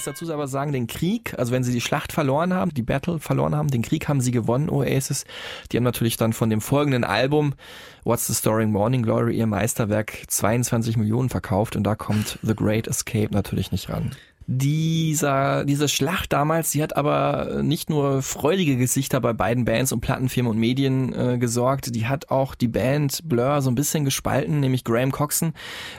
Muss dazu aber sagen, den Krieg, also wenn sie die Schlacht verloren haben, die Battle verloren haben, den Krieg haben sie gewonnen, Oasis. Die haben natürlich dann von dem folgenden Album What's the Story Morning Glory, ihr Meisterwerk, 22 Millionen verkauft und da kommt The Great Escape natürlich nicht ran. Dieser, diese Schlacht damals, die hat aber nicht nur freudige Gesichter bei beiden Bands und Plattenfirmen und Medien äh, gesorgt, die hat auch die Band Blur so ein bisschen gespalten, nämlich Graham Coxon,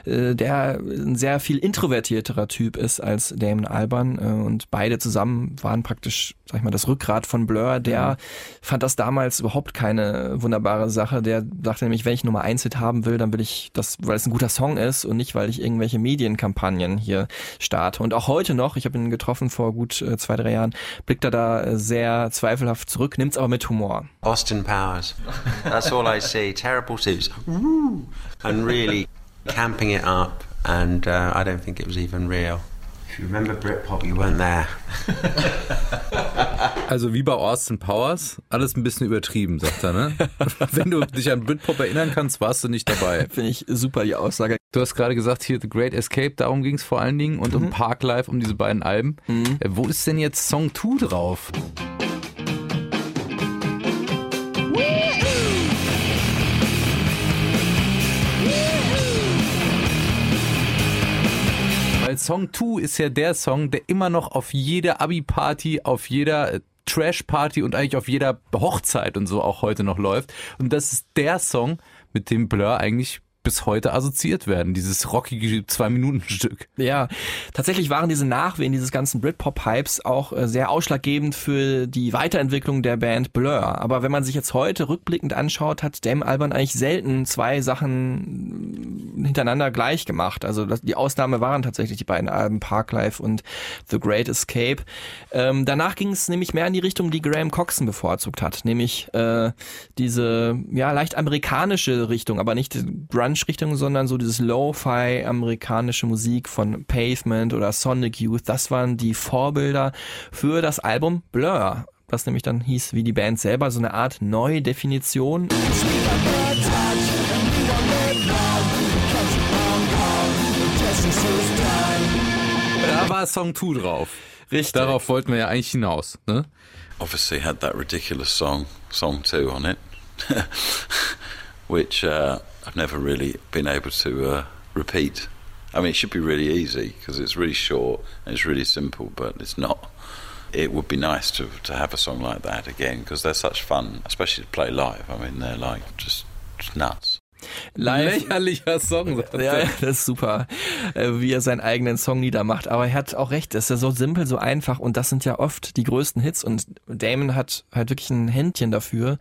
äh, der ein sehr viel introvertierterer Typ ist als Damon Albarn äh, und beide zusammen waren praktisch, sag ich mal, das Rückgrat von Blur. Der fand das damals überhaupt keine wunderbare Sache. Der dachte nämlich, wenn ich Nummer eins Hit haben will, dann will ich das, weil es ein guter Song ist und nicht, weil ich irgendwelche Medienkampagnen hier starte. Und auch heute noch, ich habe ihn getroffen vor gut äh, zwei, drei Jahren, blickt er da äh, sehr zweifelhaft zurück, nimmt's aber mit Humor. Austin Powers. That's all I see. Terrible suits. And really camping it up. And uh, I don't think it was even real. If you remember Britpop, you weren't there. Also wie bei Austin Powers, alles ein bisschen übertrieben, sagt er, ne? Wenn du dich an Britpop erinnern kannst, warst du nicht dabei. Finde ich super, die Aussage. Du hast gerade gesagt, hier The Great Escape, darum ging es vor allen Dingen und um Park Life, um diese beiden Alben. Äh, wo ist denn jetzt Song 2 drauf? Weil Song 2 ist ja der Song, der immer noch auf jeder Abi-Party, auf jeder äh, Trash-Party und eigentlich auf jeder Hochzeit und so auch heute noch läuft. Und das ist der Song, mit dem Blur eigentlich bis heute assoziiert werden, dieses rockige Zwei-Minuten-Stück. Ja, tatsächlich waren diese Nachwehen dieses ganzen Britpop-Hypes auch äh, sehr ausschlaggebend für die Weiterentwicklung der Band Blur. Aber wenn man sich jetzt heute rückblickend anschaut, hat Damn Alban eigentlich selten zwei Sachen hintereinander gleich gemacht. Also die Ausnahme waren tatsächlich die beiden Alben Parklife und The Great Escape. Ähm, danach ging es nämlich mehr in die Richtung, die Graham Coxon bevorzugt hat, nämlich äh, diese ja leicht amerikanische Richtung, aber nicht Grunge-Richtung, sondern so dieses Lo-Fi amerikanische Musik von Pavement oder Sonic Youth. Das waren die Vorbilder für das Album Blur. Das nämlich dann hieß, wie die Band selber, so eine Art Neudefinition. Da war Song 2 drauf. Richtig. Darauf wollten wir ja eigentlich hinaus. Ne? obviously had that ridiculous song, song two, on it, which uh, I've never really been able to uh, repeat. I mean, it should be really easy because it's really short and it's really simple, but it's not. It would be nice to to have a song like that again because they're such fun, especially to play live. I mean, they're like just, just nuts. Live. Lächerlicher Song. sagt Ja, er. das ist super, äh, wie er seinen eigenen Song niedermacht. Aber er hat auch recht, es ist ja so simpel, so einfach und das sind ja oft die größten Hits und Damon hat halt wirklich ein Händchen dafür,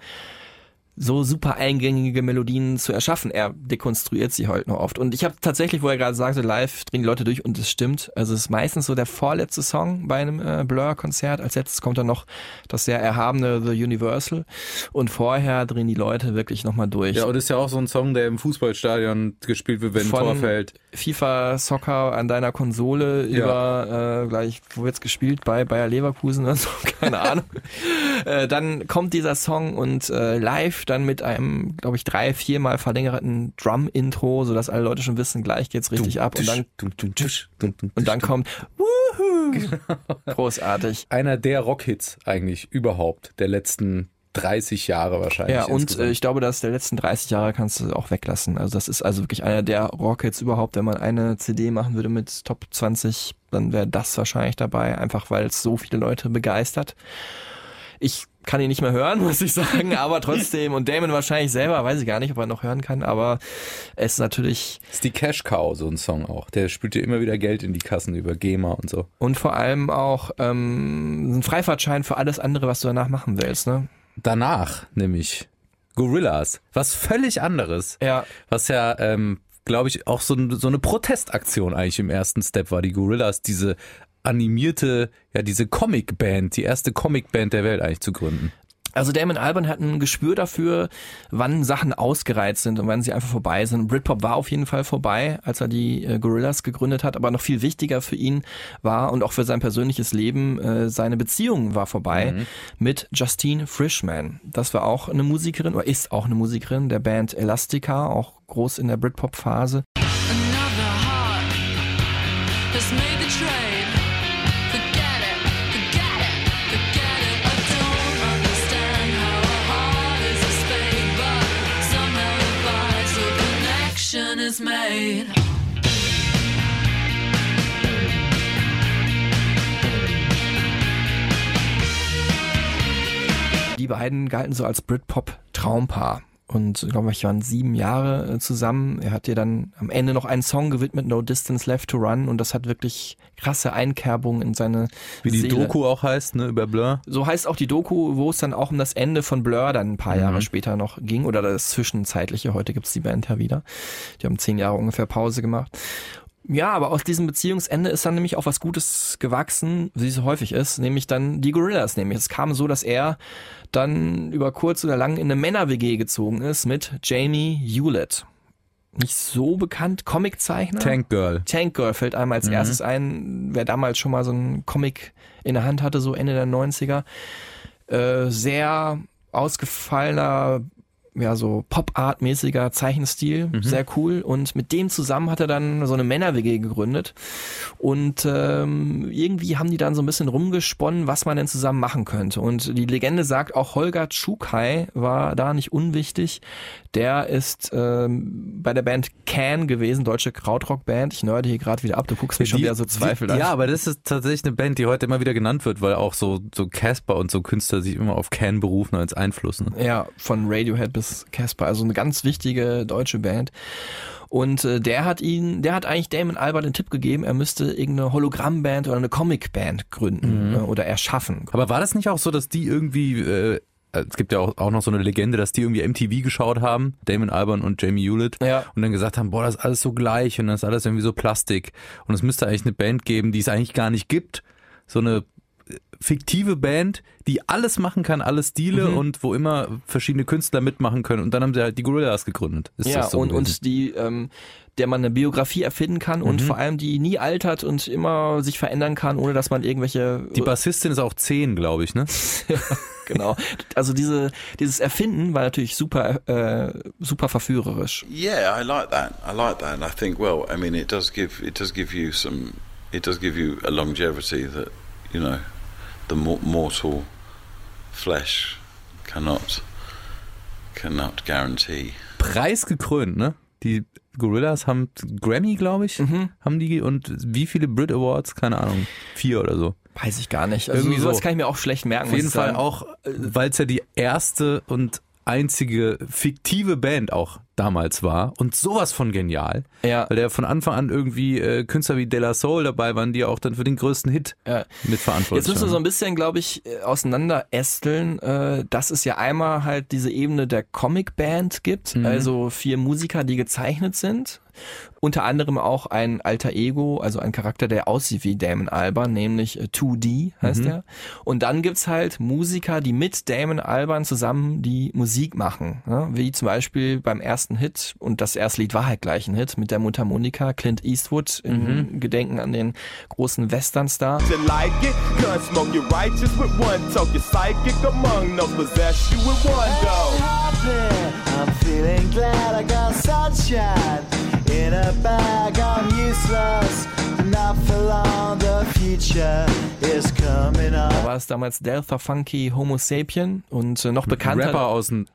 so super eingängige Melodien zu erschaffen. Er dekonstruiert sie halt nur oft. Und ich habe tatsächlich, wo er gerade sagte, live drehen die Leute durch und es stimmt. Also es ist meistens so der vorletzte Song bei einem äh, Blur-Konzert. Als letztes kommt dann noch das sehr erhabene The Universal. Und vorher drehen die Leute wirklich nochmal durch. Ja, und ist ja auch so ein Song, der im Fußballstadion gespielt wird, wenn ein Tor fällt. FIFA Soccer an deiner Konsole Ja. über äh, gleich, wo wird's gespielt? Bei Bayer Leverkusen oder so, keine Ahnung. äh, dann kommt dieser Song und äh, live dann mit einem, glaube ich, drei, viermal verlängerten Drum-Intro, sodass alle Leute schon wissen, gleich geht's richtig ab und dann und dann kommt Wuhu! Großartig. Einer der Rockhits eigentlich überhaupt der letzten 30 Jahre wahrscheinlich. Ja, und insgesamt. äh, ich glaube, dass der letzten 30 Jahre kannst du auch weglassen. Also das ist also wirklich einer der Rockets überhaupt. Wenn man eine CD machen würde mit Top 20, dann wäre das wahrscheinlich dabei, einfach weil es so viele Leute begeistert. Ich kann ihn nicht mehr hören, muss ich sagen, aber trotzdem, und Damon wahrscheinlich selber, weiß ich gar nicht, ob er noch hören kann, aber es ist natürlich, ist die Cash Cow so ein Song auch. Der spült dir immer wieder Geld in die Kassen über GEMA und so. und vor allem auch ähm, ein Freifahrtschein für alles andere, was du danach machen willst, ne? Danach nämlich Gorillas, was völlig anderes. Ja. Was ja, ähm, glaube ich, auch so, so eine Protestaktion eigentlich im ersten Step war. Die Gorillas, diese animierte, ja, diese Comic-Band, die erste Comic-Band der Welt eigentlich zu gründen. Also Damon Albarn hat ein Gespür dafür, wann Sachen ausgereizt sind und wann sie einfach vorbei sind. Britpop war auf jeden Fall vorbei, als er die äh, Gorillas gegründet hat, aber noch viel wichtiger für ihn war und auch für sein persönliches Leben, äh, seine Beziehung war vorbei mit Justine Frischman. Das war auch eine Musikerin oder ist auch eine Musikerin der Band Elastica, auch groß in der Britpop-Phase. Made. Die beiden galten so als Britpop-Traumpaar. Und glaube ich, waren sieben Jahre äh, zusammen. Er hat ihr dann am Ende noch einen Song gewidmet, No Distance Left to Run. Und das hat wirklich krasse Einkerbungen in seine Wie die Seele. Doku auch heißt, ne, über Blur. So heißt auch die Doku, wo es dann auch um das Ende von Blur dann ein paar Mhm. Jahre später noch ging. Oder das Zwischenzeitliche. Heute gibt's die Band ja wieder. Die haben zehn Jahre ungefähr Pause gemacht. Ja, aber aus diesem Beziehungsende ist dann nämlich auch was Gutes gewachsen, wie es so häufig ist, nämlich dann die Gorillas. Nämlich es kam so, dass er dann über kurz oder lang in eine Männer-WG gezogen ist mit Jamie Hewlett. Nicht so bekannt, Comiczeichner. Tank Girl. Tank Girl fällt einem als Mhm. erstes ein, wer damals schon mal so einen Comic in der Hand hatte, so Ende der 90er. Äh, sehr ausgefallener, ja, so Pop-Art-mäßiger Zeichenstil, Mhm. sehr cool. Und mit dem zusammen hat er dann so eine Männer-WG gegründet. Und ähm, irgendwie haben die dann so ein bisschen rumgesponnen, was man denn zusammen machen könnte. Und die Legende sagt, auch Holger Tschukai war da nicht unwichtig. Der ist ähm, bei der Band Can gewesen, deutsche Krautrock-Band. Ich nörde hier gerade wieder ab, du guckst mich schon wieder so zweifelhaft. die- Ja, aber das ist tatsächlich eine Band, die heute immer wieder genannt wird, weil auch so so Casper und so Künstler sich immer auf Can berufen als Einfluss. Ne? Ja, von Radiohead bis Casper, also eine ganz wichtige deutsche Band. Und äh, der hat ihn, der hat eigentlich Damon Albarn den Tipp gegeben, er müsste irgendeine Hologrammband oder eine Comicband gründen Mhm. äh, oder erschaffen. Aber war das nicht auch so, dass die irgendwie, äh, es gibt ja auch, auch noch so eine Legende, dass die irgendwie MTV geschaut haben, Damon Albarn und Jamie Hewlett, Ja. und dann gesagt haben, boah, das ist alles so gleich und das ist alles irgendwie so Plastik. Und es müsste eigentlich eine Band geben, die es eigentlich gar nicht gibt. So eine äh, fiktive Band, die alles machen kann, alle Stile Mhm. und wo immer verschiedene Künstler mitmachen können. Und dann haben sie halt die Gorillas gegründet. Ist ja, das so und, gewesen? und die, ähm, der man eine Biografie erfinden kann und Mhm. vor allem die nie altert und immer sich verändern kann, ohne dass man irgendwelche die Bassistin ist auch zehn, glaube ich, ne? genau. Also diese dieses Erfinden war natürlich super äh, super verführerisch. Yeah, I like that. I like that. And I think, well, I mean, it does give it does give you some, it does give you a longevity that you know, the mor- mortal flesh cannot cannot guarantee. preisgekrönt, ne? Die Gorillas haben Grammy, glaube ich, Mhm. haben die und wie viele Brit Awards? Keine Ahnung, vier oder so. Weiß ich gar nicht. Also Irgendwie sowas so. kann ich mir auch schlecht merken. Auf jeden Fall sagen. auch, weil es ja die erste und einzige fiktive Band auch damals war und sowas von genial, Ja. weil der von Anfang an irgendwie äh, Künstler wie De La Soul dabei waren, die auch dann für den größten Hit Ja. mitverantwortlich Jetzt müssen wir so waren. ein bisschen, glaube ich, äh, auseinanderästeln, äh, dass es ja einmal halt diese Ebene der Comicband gibt, Mhm. also vier Musiker, die gezeichnet sind. Unter anderem auch ein alter Ego, also ein Charakter, der aussieht wie Damon Albarn, nämlich äh, 2D heißt Mhm. er. Und dann gibt's halt Musiker, die mit Damon Albarn zusammen die Musik machen. Ja? Wie zum Beispiel beim ersten Hit, und das erste Lied war halt gleich ein Hit, mit der Mundharmonika, Clint Eastwood, in Gedenken an den großen Westernstar. You in a bag. I'm useless, not for long. The future is coming up. Da war es damals Delta Funky Homo Sapien und äh, noch bekannter. Rapper aus den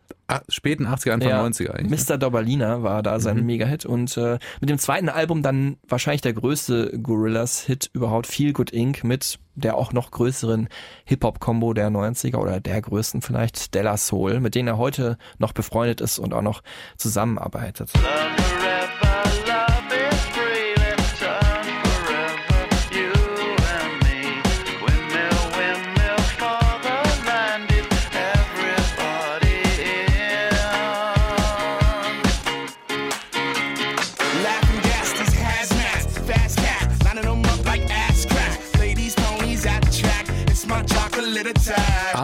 späten 80er, Anfang Ja, 90er eigentlich. ne? Mr. Dobalina war da sein Mhm. Mega-Hit und äh, mit dem zweiten Album dann wahrscheinlich der größte Gorillaz-Hit überhaupt, Feel Good Inc. mit der auch noch größeren Hip-Hop-Kombo der 90er oder der größten vielleicht, Della Soul, mit denen er heute noch befreundet ist und auch noch zusammenarbeitet.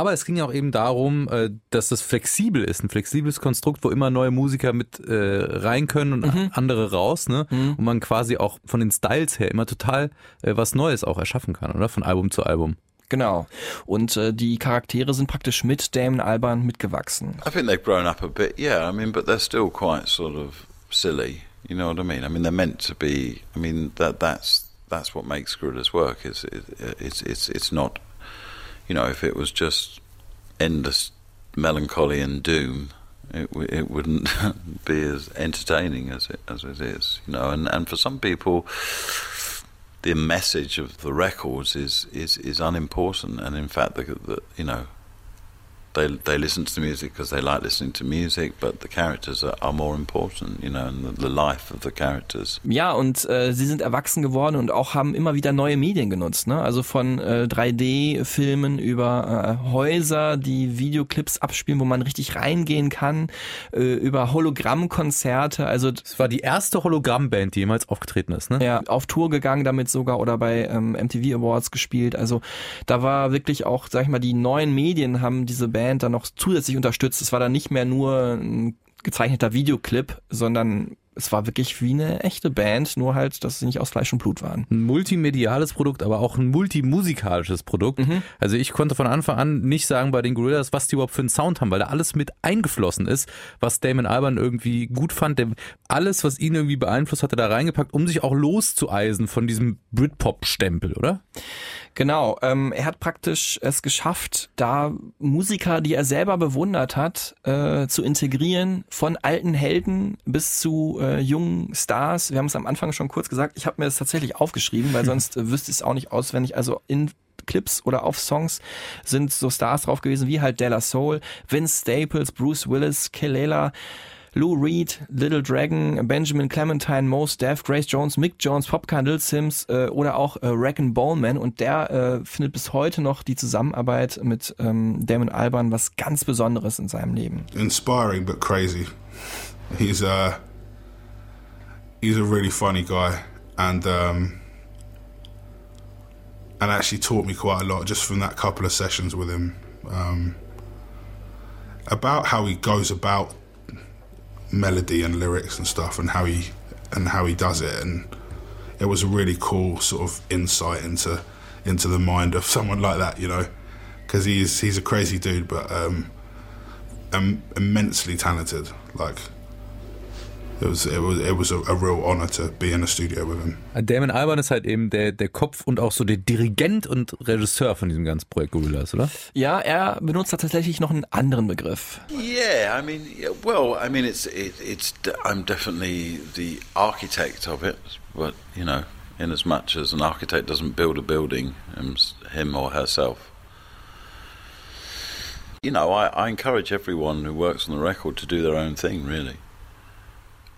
Aber es ging ja auch eben darum, äh, dass das flexibel ist, ein flexibles Konstrukt, wo immer neue Musiker mit äh, rein können und Mhm. andere raus, ne? Und man quasi auch von den Styles her immer total äh, was Neues auch erschaffen kann, oder? Von Album zu Album. Genau. Und äh, die Charaktere sind praktisch mit Damon Albarn mitgewachsen. I think they've grown up a bit, yeah. I mean, but they're still quite sort of silly. You know what I mean? I mean, they're meant to be. I mean, that that's that's what makes Gorillas work. Is it, it's it's it's not. You know, if it was just endless melancholy and doom, it it wouldn't be as entertaining as it as it is. You know, and and for some people. The message of the records is, is, is unimportant, and in fact, the, the you know, they they listen to the music because they like listening to music, but the characters are, are more important, you know, and the, the life of the characters. Ja, und äh, sie sind erwachsen geworden und auch haben immer wieder neue Medien genutzt. Ne? Also von äh, 3D-Filmen über äh, Häuser, die Videoclips abspielen, wo man richtig reingehen kann, äh, über Hologrammkonzerte. Also Es war die erste Hologrammband, die jemals aufgetreten ist, ne? ja, auf Tour gegangen damit sogar oder bei ähm, MTV Awards gespielt. Also da war wirklich auch, sag ich mal, die neuen Medien haben diese Band dann noch zusätzlich unterstützt. Es war dann nicht mehr nur ein gezeichneter Videoclip, sondern es war wirklich wie eine echte Band, nur halt, dass sie nicht aus Fleisch und Blut waren. Ein multimediales Produkt, aber auch ein multimusikalisches Produkt. Mhm. Also ich konnte von Anfang an nicht sagen bei den Gorillas, was die überhaupt für einen Sound haben, weil da alles mit eingeflossen ist, was Damon Albarn irgendwie gut fand. Der, alles, was ihn irgendwie beeinflusst, hat er da reingepackt, um sich auch loszueisen von diesem Britpop-Stempel, oder? Genau, ähm, er hat praktisch es geschafft, da Musiker, die er selber bewundert hat, äh, zu integrieren, von alten Helden bis zu äh, jungen Stars. Wir haben es am Anfang schon kurz gesagt, ich habe mir das tatsächlich aufgeschrieben, weil sonst äh, wüsste ich es auch nicht auswendig. Also in Clips oder auf Songs sind so Stars drauf gewesen, wie halt Della Soul, Vince Staples, Bruce Willis, Kelela, Lou Reed, Little Dragon, Benjamin Clementine, Mos Def, Grace Jones, Mick Jones, Popcorn, Lil Sims äh, oder auch äh, Reckon Ballman und der äh, findet bis heute noch die Zusammenarbeit mit ähm, Damon Albarn was ganz Besonderes in seinem Leben. inspiring but crazy. He's uh he's a really funny guy and um and actually taught me quite a lot just from that couple of sessions with him um about how he goes about melody and lyrics and stuff and how he and how he does it and it was a really cool sort of insight into into the mind of someone like that you know because he's he's a crazy dude but um um, immensely talented. Like it was, it was, it was a, a real honor to be in a studio with him. Damon Albarn ist halt eben der, der Kopf und auch so der Dirigent und Regisseur von diesem ganzen Projekt Gorillas, oder? Ja, er benutzt da tatsächlich noch einen anderen Begriff. Yeah, I mean, yeah, well, I mean, it's it, it's I'm definitely the architect of it, but you know, in as much as an architect doesn't build a building him, him or herself. You know, I, I encourage everyone who works on the record to do their own thing, really,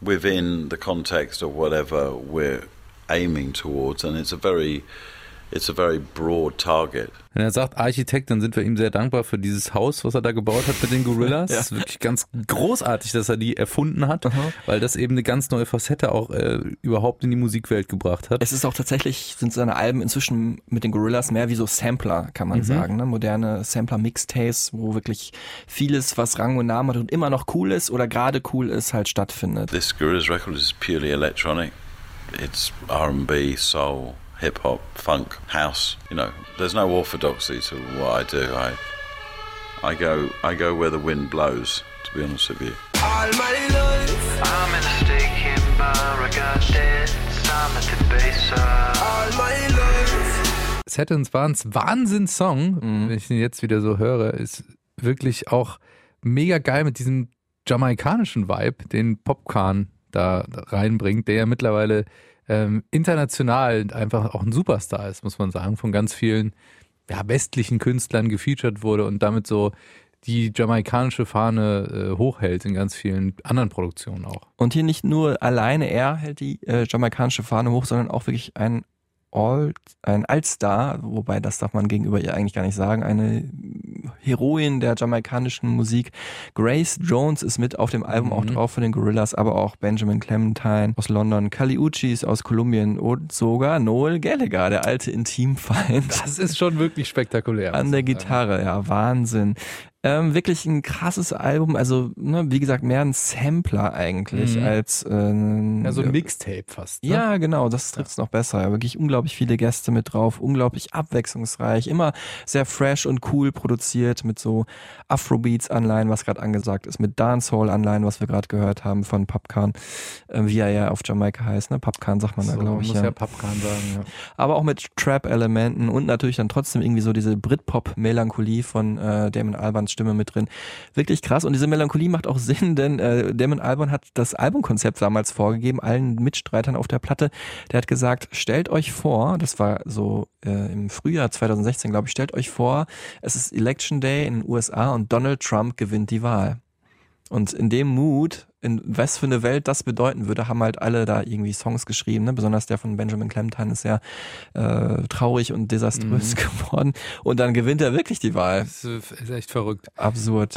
within the context of whatever we're aiming towards, and it's a very it's a very broad target. Wenn er sagt Architekt, dann sind wir ihm sehr dankbar für dieses Haus, was er da gebaut hat mit den Gorillas. Ja. Das ist wirklich ganz großartig, dass er die erfunden hat, weil das eben eine ganz neue Facette auch äh, überhaupt in die Musikwelt gebracht hat. Es ist auch tatsächlich, sind seine Alben inzwischen mit den Gorillas mehr wie so Sampler, kann man Mhm. sagen. Ne? Moderne Sampler-Mixtapes, wo wirklich vieles, was Rang und Namen hat und immer noch cool ist oder gerade cool ist, halt stattfindet. This Gorillaz record is purely electronic. It's R&B, soul, hip hop, funk, house. You know, there's no orthodoxy to what I do. I I go I go where the wind blows. To be honest with you. All my life, I'm in a steak in bar, I got dead, I'm at the base of all my life, Saturn Swans Wahnsinnssong, Mhm. wenn ich ihn jetzt wieder so höre, ist wirklich auch mega geil mit diesem jamaikanischen Vibe, den Popcorn da reinbringt, der ja mittlerweile ähm, international einfach auch ein Superstar ist, muss man sagen, von ganz vielen ja, westlichen Künstlern gefeatured wurde und damit so die jamaikanische Fahne äh, hochhält in ganz vielen anderen Produktionen auch. Und hier nicht nur alleine er hält die äh, jamaikanische Fahne hoch, sondern auch wirklich ein All, ein Allstar, wobei das darf man gegenüber ihr eigentlich gar nicht sagen, eine Heroin der jamaikanischen Musik. Grace Jones ist mit auf dem Album auch drauf von den Gorillas, aber auch Benjamin Clementine aus London, Kali Uchis aus Kolumbien und sogar Noel Gallagher, der alte Intimfeind. Das ist schon wirklich spektakulär. An der Gitarre, ja, Wahnsinn. Ähm, wirklich ein krasses Album, also ne, wie gesagt, mehr ein Sampler eigentlich Mhm. als äh, Ja, so ein Mixtape fast. Ne? ja, genau, das trifft es noch besser. Ja, wirklich unglaublich viele Gäste mit drauf, unglaublich abwechslungsreich, immer sehr fresh und cool produziert mit so Afrobeats-Anleihen, was gerade angesagt ist, mit Dancehall-Anleihen, was wir gerade gehört haben von Popcorn, äh, wie er ja auf Jamaika heißt, ne? Popcorn sagt man da, So, glaube man ich. muss ja Popcorn sagen, ja. Aber auch mit Trap-Elementen und natürlich dann trotzdem irgendwie so diese Britpop-Melancholie von äh, Damon Albans Stimme mit drin. Wirklich krass. Und diese Melancholie macht auch Sinn, denn äh, Damon Alban hat das Albumkonzept damals vorgegeben, allen Mitstreitern auf der Platte. Der hat gesagt, stellt euch vor, das war so äh, im Frühjahr 2016, glaube ich, stellt euch vor, es ist Election Day in den USA und Donald Trump gewinnt die Wahl. Und in dem Mut, in was für eine Welt das bedeuten würde, haben halt alle da irgendwie Songs geschrieben. Ne? Besonders der von Benjamin Clementine ist ja äh, traurig und desaströs geworden. Und dann gewinnt er wirklich die Wahl. Das ist echt verrückt. Absurd.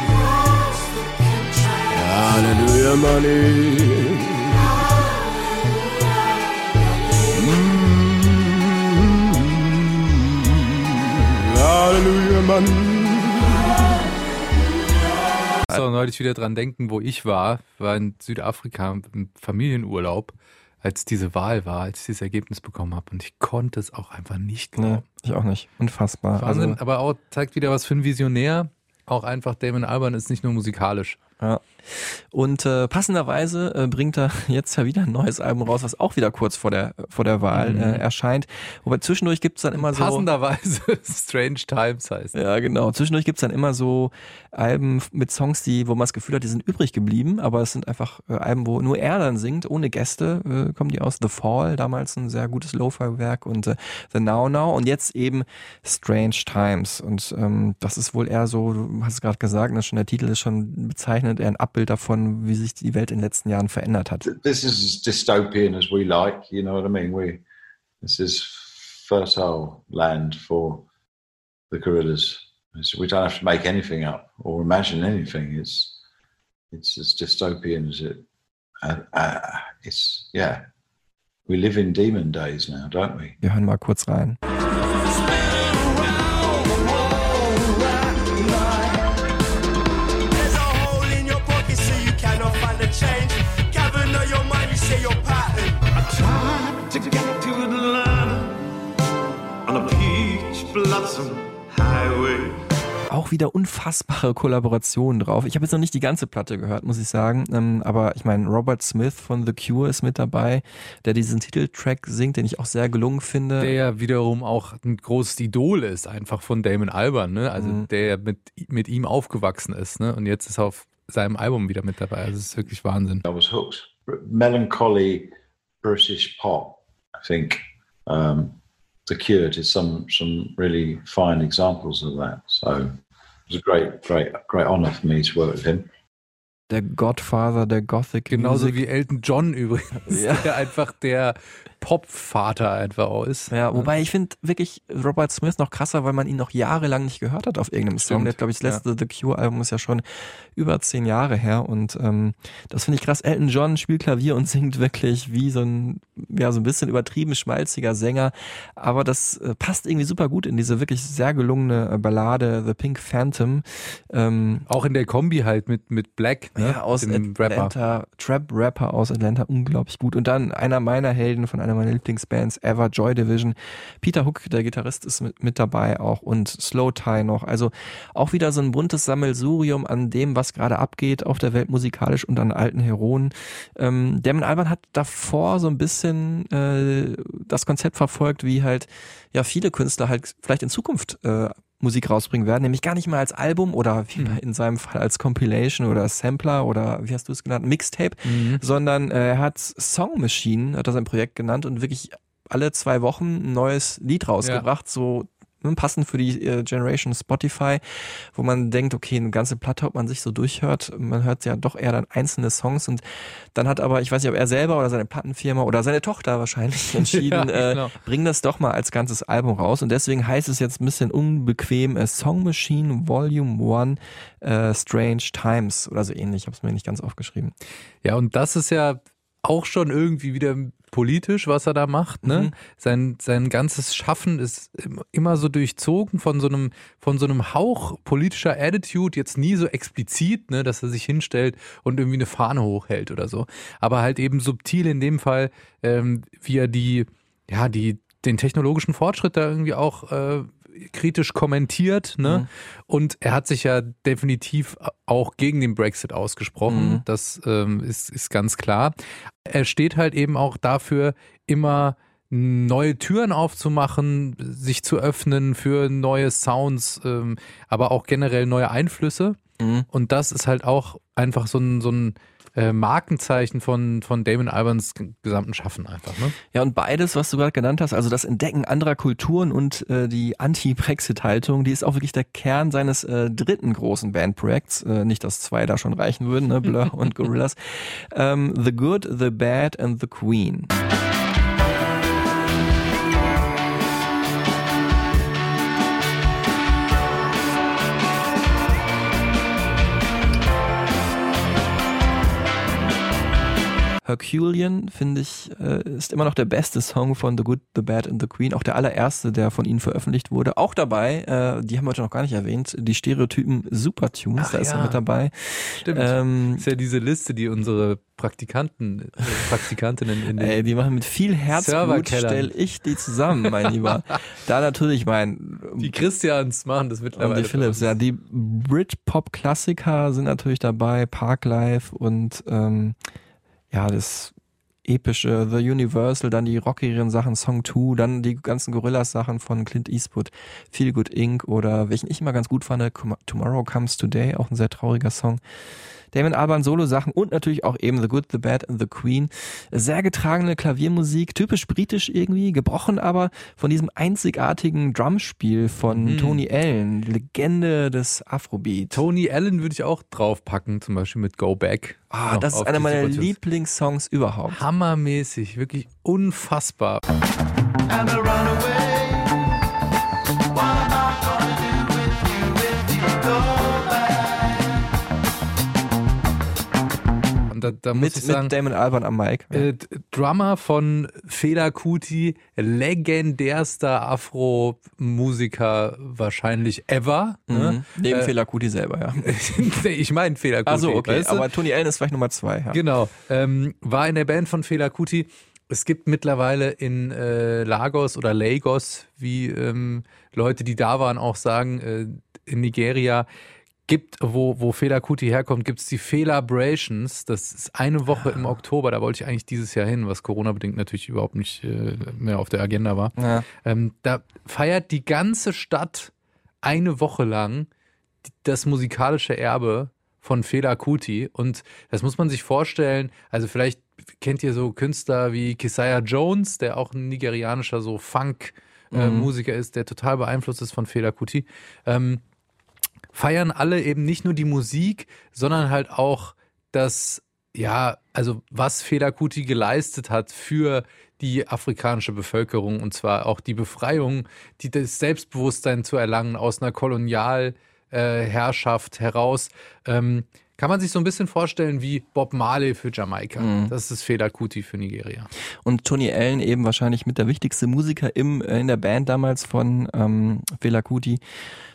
Hallelujah, money. Hallelujah, money. So, neulich wieder dran denken, wo ich war, war in Südafrika im Familienurlaub, als diese Wahl war, als ich dieses Ergebnis bekommen habe. Und ich konnte es auch einfach nicht glauben. Nee, ich auch nicht. Unfassbar. Wahnsinn, Also, aber auch zeigt wieder was für ein Visionär. Auch einfach Damon Alban ist nicht nur musikalisch. ja. Und äh, passenderweise äh, bringt er jetzt ja wieder ein neues Album raus, was auch wieder kurz vor der vor der Wahl Mhm. äh, erscheint. Wobei zwischendurch gibt's dann immer so Passenderweise Strange Times heißt. Ja, genau. Zwischendurch gibt's dann immer so Alben mit Songs, die, wo man das Gefühl hat, die sind übrig geblieben, aber es sind einfach äh, Alben, wo nur er dann singt, ohne Gäste, äh, kommen die aus. The Fall, damals ein sehr gutes Lo-Fi-Werk und äh, The Now Now und jetzt eben Strange Times. Und ähm, das ist wohl eher so, du hast es gerade gesagt, ne, schon der Titel ist schon bezeichnet, eher ein Abbild davon, wie sich die Welt in den letzten Jahren verändert hat. This is as dystopian as we like, you know what I mean? We this is fertile land for the gorillas. It's- we don't have to make anything up or imagine anything. It's it's as dystopian as it. Uh, uh, it's yeah. We live in demon days now, don't we? Wir hören mal kurz rein. Auch wieder unfassbare Kollaborationen drauf. Ich habe jetzt noch nicht die ganze Platte gehört, muss ich sagen. Ähm, aber ich meine, Robert Smith von The Cure ist mit dabei, der diesen Titeltrack singt, den ich auch sehr gelungen finde. Der ja wiederum auch ein großes Idol ist, einfach von Damon Alban, ne? Also Mhm. der ja mit, mit ihm aufgewachsen ist, ne? Und jetzt ist er auf seinem Album wieder mit dabei. Also es ist wirklich Wahnsinn. I was hooked. Melancholy British pop. I think um, The Cure did some some really fine examples of that. So it was a great, great, great honour for me to work with him. Der Godfather der Gothic Genauso Music. wie Elton John übrigens, Ja. der einfach der Popvater einfach auch ist. Ja, wobei ich finde wirklich Robert Smith noch krasser, weil man ihn noch jahrelang nicht gehört hat auf irgendeinem Song. Stimmt, Der, glaube ich, das letzte The Cure-Album ist ja schon über zehn Jahre her und ähm, das finde ich krass. Elton John spielt Klavier und singt wirklich wie so ein, ja, so ein bisschen übertrieben schmalziger Sänger, aber das äh, passt irgendwie super gut in diese wirklich sehr gelungene äh, Ballade The Pink Phantom. Ähm, Auch in der Kombi halt mit, mit Black, ne? Ja, aus dem Atlanta, Trap-Rapper aus Atlanta, unglaublich gut. Und dann einer meiner Helden von einer meiner Lieblingsbands ever, Joy Division. Peter Hook, der Gitarrist, ist mit, mit dabei auch und Slow Tie noch. Also auch wieder so ein buntes Sammelsurium an dem, was gerade abgeht auf der Welt musikalisch und an alten Heroen. Ähm, Damon Albarn hat davor so ein bisschen äh, das Konzept verfolgt, wie halt ja viele Künstler halt vielleicht in Zukunft äh, Musik rausbringen werden, nämlich gar nicht mal als Album oder wie Mhm. in seinem Fall als Compilation oder Sampler oder wie hast du es genannt, Mixtape, Mhm. sondern äh, er hat Song Machine, hat er sein Projekt genannt und wirklich alle zwei Wochen ein neues Lied rausgebracht, so ne, passend für die äh, Generation Spotify, wo man denkt, okay, eine ganze Platte, ob man sich so durchhört, man hört ja doch eher dann einzelne Songs und dann hat aber, ich weiß nicht, ob er selber oder seine Plattenfirma oder seine Tochter wahrscheinlich entschieden, Ja, äh, genau. bring das doch mal als ganzes Album raus und deswegen heißt es jetzt ein bisschen unbequem äh, Song Machine Volume 1 äh, Strange Times oder so ähnlich, ich habe es mir nicht ganz aufgeschrieben. Ja, und das ist ja auch schon irgendwie wieder politisch, was er da macht. Ne? Mhm. Sein, sein ganzes Schaffen ist im- immer so durchzogen von so einem, von so einem Hauch politischer Attitude, jetzt nie so explizit, ne, dass er sich hinstellt und irgendwie eine Fahne hochhält oder so. Aber halt eben subtil in dem Fall, ähm, wie er die, ja, die, den technologischen Fortschritt da irgendwie auch äh, kritisch kommentiert, ne? Mhm. Und er hat sich ja definitiv auch gegen den Brexit ausgesprochen. Mhm. Das ähm, ist, ist ganz klar. Er steht halt eben auch dafür, immer neue Türen aufzumachen, sich zu öffnen für neue Sounds, ähm, aber auch generell neue Einflüsse. Mhm. Und das ist halt auch einfach so ein, so ein äh, Markenzeichen von, von Damon Albans gesamten Schaffen einfach. Ne? Ja, und beides, was du gerade genannt hast, also das Entdecken anderer Kulturen und äh, die Anti-Brexit-Haltung, die ist auch wirklich der Kern seines äh, dritten großen Bandprojekts. Äh, nicht, dass zwei da schon reichen würden, ne? Blur und Gorillaz. Ähm, the Good, The Bad and The Queen. Herculean, finde ich, äh, ist immer noch der beste Song von The Good, The Bad and The Queen. Auch der allererste, der von ihnen veröffentlicht wurde. Auch dabei, äh, die haben wir heute noch gar nicht erwähnt, die Stereotypen Supertunes, Ach da ist er ja. mit dabei. Stimmt. Ähm, ist ja diese Liste, die unsere Praktikanten, äh, Praktikantinnen in den Ey, die machen mit viel Herzblut, Serverkellern. stell ich die zusammen, mein Lieber. Da natürlich mein... Die Christians machen das Und mittlerweile. die Philips, ja, die Britpop-Klassiker sind natürlich dabei, Parklife und ähm, ja, das epische The Universal, dann die rockigeren Sachen, Song 2, dann die ganzen Gorillas-Sachen von Clint Eastwood, Feel Good Inc. oder welchen ich immer ganz gut fand, Tomorrow Comes Today, auch ein sehr trauriger Song. Damon Albarn Solo-Sachen und natürlich auch eben The Good, The Bad and The Queen. Sehr getragene Klaviermusik, typisch britisch irgendwie, gebrochen aber von diesem einzigartigen Drumspiel von Mhm. Tony Allen, Legende des Afrobeat. Tony Allen würde ich auch draufpacken, zum Beispiel mit Go Back. Ah, das ist einer meiner. Lieblingssongs überhaupt. Hammermäßig, wirklich unfassbar. And I run away. Und da, da muss Mit, ich sagen, mit Damon Albarn am Mic. äh, D- Drummer von Fela Kuti, legendärster Afro-Musiker wahrscheinlich ever. Ne? Mhm. Neben Äh, Fela Kuti selber, ja. ich meine Fela Kuti. Ach so, okay. weißt du? Aber Tony Allen ist vielleicht Nummer zwei. Ja. Genau. Ähm, war in der Band von Fela Kuti. Es gibt mittlerweile in äh, Lagos oder Lagos, wie ähm, Leute, die da waren, auch sagen, äh, in Nigeria, gibt, wo, wo Fela Kuti herkommt, gibt es die Felabrations. Das ist eine Woche im Oktober, da wollte ich eigentlich dieses Jahr hin, was Corona-bedingt natürlich überhaupt nicht äh, mehr auf der Agenda war. Ja. Ähm, da feiert die ganze Stadt eine Woche lang das musikalische Erbe von Fela Kuti. Und das muss man sich vorstellen. Also vielleicht kennt ihr so Künstler wie Kisaya Jones, der auch ein nigerianischer so Mhm. Funk-Musiker ist, der total beeinflusst ist von Fela Kuti. Ähm, feiern alle eben nicht nur die Musik, sondern halt auch das, ja, also was Fela Kuti geleistet hat für die afrikanische Bevölkerung und zwar auch die Befreiung, die, das Selbstbewusstsein zu erlangen aus einer Kolonialherrschaft heraus. Ähm, Kann man sich so ein bisschen vorstellen wie Bob Marley für Jamaika. Mhm. Das ist Fela Kuti für Nigeria. Und Tony Allen eben wahrscheinlich mit der wichtigste Musiker im, äh, in der Band damals von ähm, Fela Kuti.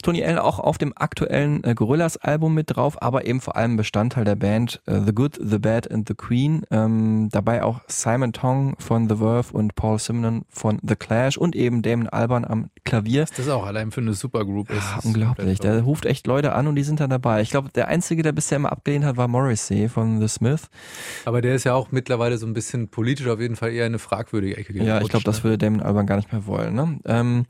Tony Allen auch auf dem aktuellen äh, Gorillas-Album mit drauf, aber eben vor allem Bestandteil der Band äh, The Good, The Bad and The Queen. Ähm, dabei auch Simon Tong von The Verve und Paul Simon von The Clash und eben Damon Albarn am Klavier. Das ist auch allein für eine Supergroup ist. Ah, unglaublich. Der ruft echt Leute an und die sind dann dabei. Ich glaube, der Einzige, der bisher immer abgelehnt hat, war Morrissey von The Smith. Aber der ist ja auch mittlerweile so ein bisschen politisch auf jeden Fall eher eine fragwürdige Ecke Ja, ich glaube, das würde Damon Albarn gar nicht mehr wollen. Ne? Ähm,